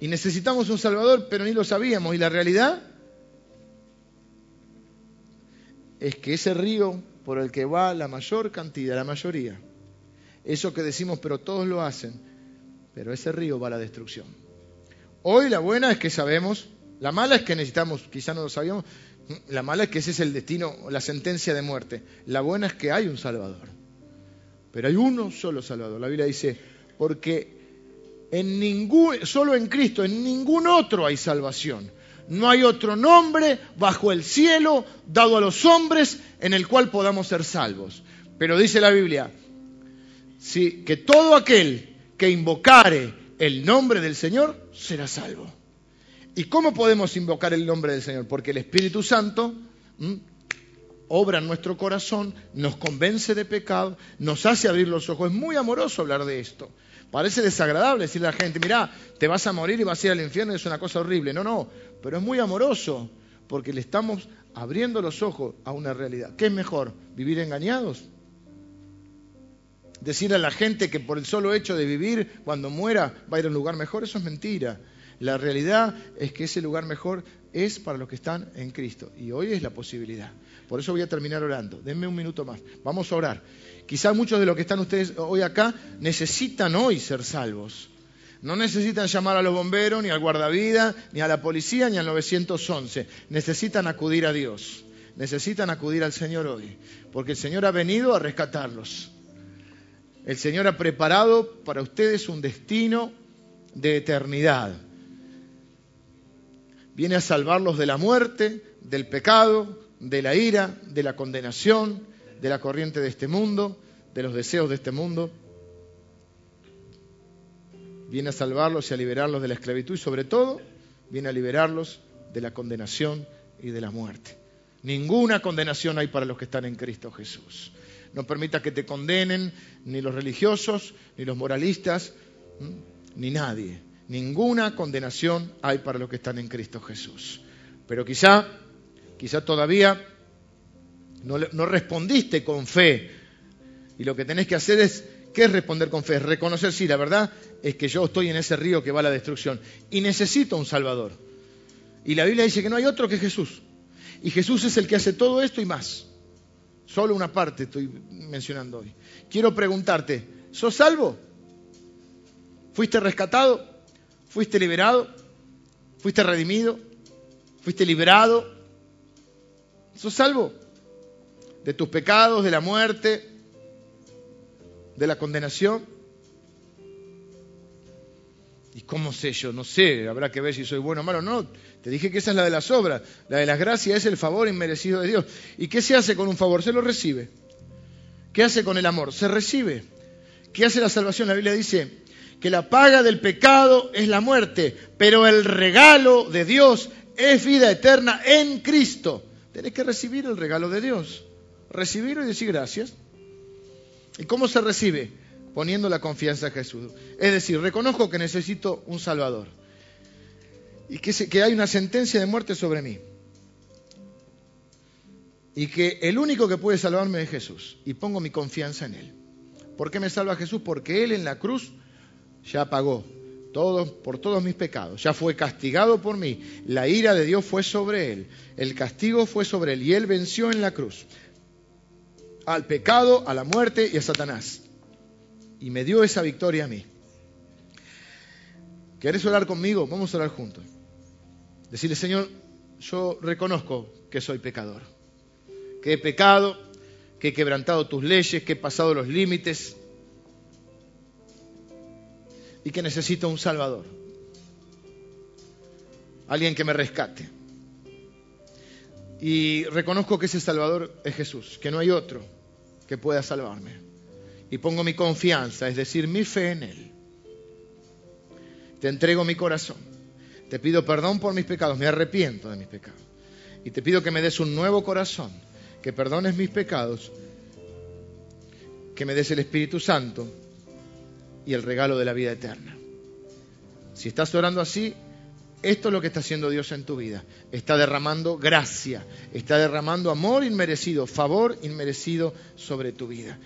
Y necesitamos un Salvador, pero ni lo sabíamos. Y la realidad es que ese río por el que va la mayor cantidad, la mayoría, eso que decimos, pero todos lo hacen, pero ese río va a la destrucción. Hoy la buena es que sabemos la mala es que necesitamos, quizá no lo sabíamos, la mala es que ese es el destino, la sentencia de muerte. La buena es que hay un Salvador. Pero hay uno solo Salvador. La Biblia dice, porque en ningún, solo en Cristo, en ningún otro hay salvación. No hay otro nombre bajo el cielo dado a los hombres en el cual podamos ser salvos. Pero dice la Biblia, sí, que todo aquel que invocare el nombre del Señor será salvo. ¿Y cómo podemos invocar el nombre del Señor? Porque el Espíritu Santo obra en nuestro corazón, nos convence de pecado, nos hace abrir los ojos. Es muy amoroso hablar de esto. Parece desagradable decirle a la gente, mira, te vas a morir y vas a ir al infierno, es una cosa horrible. No, no, pero es muy amoroso porque le estamos abriendo los ojos a una realidad. ¿Qué es mejor? ¿Vivir engañados? Decir a la gente que por el solo hecho de vivir, cuando muera, va a ir a un lugar mejor, eso es mentira. La realidad es que ese lugar mejor es para los que están en Cristo. Y hoy es la posibilidad. Por eso voy a terminar orando. Denme un minuto más. Vamos a orar. Quizá muchos de los que están ustedes hoy acá necesitan hoy ser salvos. No necesitan llamar a los bomberos, ni al guardavida, ni a la policía, ni al 911. Necesitan acudir a Dios. Necesitan acudir al Señor hoy. Porque el Señor ha venido a rescatarlos. El Señor ha preparado para ustedes un destino de eternidad. Viene a salvarlos de la muerte, del pecado, de la ira, de la condenación, de la corriente de este mundo, de los deseos de este mundo. Viene a salvarlos y a liberarlos de la esclavitud y sobre todo viene a liberarlos de la condenación y de la muerte. Ninguna condenación hay para los que están en Cristo Jesús. No permita que te condenen ni los religiosos, ni los moralistas, ni nadie. Ninguna condenación hay para los que están en Cristo Jesús. Pero quizá, quizá todavía no, respondiste con fe. Y lo que tenés que hacer es, ¿qué es responder con fe? reconocer, sí, la verdad es que yo estoy en ese río que va a la destrucción y necesito un Salvador. Y la Biblia dice que no hay otro que Jesús. Y Jesús es el que hace todo esto y más. Solo una parte estoy mencionando hoy. Quiero preguntarte, ¿sos salvo? ¿Fuiste rescatado? ¿Fuiste liberado? ¿Fuiste redimido? ¿Fuiste liberado? ¿Sos salvo? De tus pecados, de la muerte, de la condenación. ¿Y cómo sé yo? No sé, habrá que ver si soy bueno o malo. No, te dije que esa es la de las obras. La de las gracias es el favor inmerecido de Dios. ¿Y qué se hace con un favor? Se lo recibe. ¿Qué hace con el amor? Se recibe. ¿Qué hace la salvación? La Biblia dice que la paga del pecado es la muerte, pero el regalo de Dios es vida eterna en Cristo. Tenés que recibir el regalo de Dios. Recibirlo y decir gracias. ¿Y cómo se recibe? poniendo la confianza en Jesús. Es decir, reconozco que necesito un Salvador y que, que hay una sentencia de muerte sobre mí. Y que el único que puede salvarme es Jesús. Y pongo mi confianza en Él. ¿Por qué me salva Jesús? Porque Él en la cruz ya pagó por todos mis pecados. Ya fue castigado por mí. La ira de Dios fue sobre Él. El castigo fue sobre Él. Y Él venció en la cruz. Al pecado, a la muerte y a Satanás y me dio esa victoria a mí. ¿Querés orar conmigo? Vamos a orar juntos. Decirle, Señor, yo reconozco que soy pecador, que he pecado, que he quebrantado tus leyes, que he pasado los límites y que necesito un Salvador, alguien que me rescate. Y reconozco que ese Salvador es Jesús, que no hay otro que pueda salvarme y pongo mi confianza, es decir, mi fe en Él. Te entrego mi corazón. Te pido perdón por mis pecados, me arrepiento de mis pecados. Y te pido que me des un nuevo corazón, que perdones mis pecados, que me des el Espíritu Santo y el regalo de la vida eterna. Si estás orando así, esto es lo que está haciendo Dios en tu vida. Está derramando gracia, está derramando amor inmerecido, favor inmerecido sobre tu vida.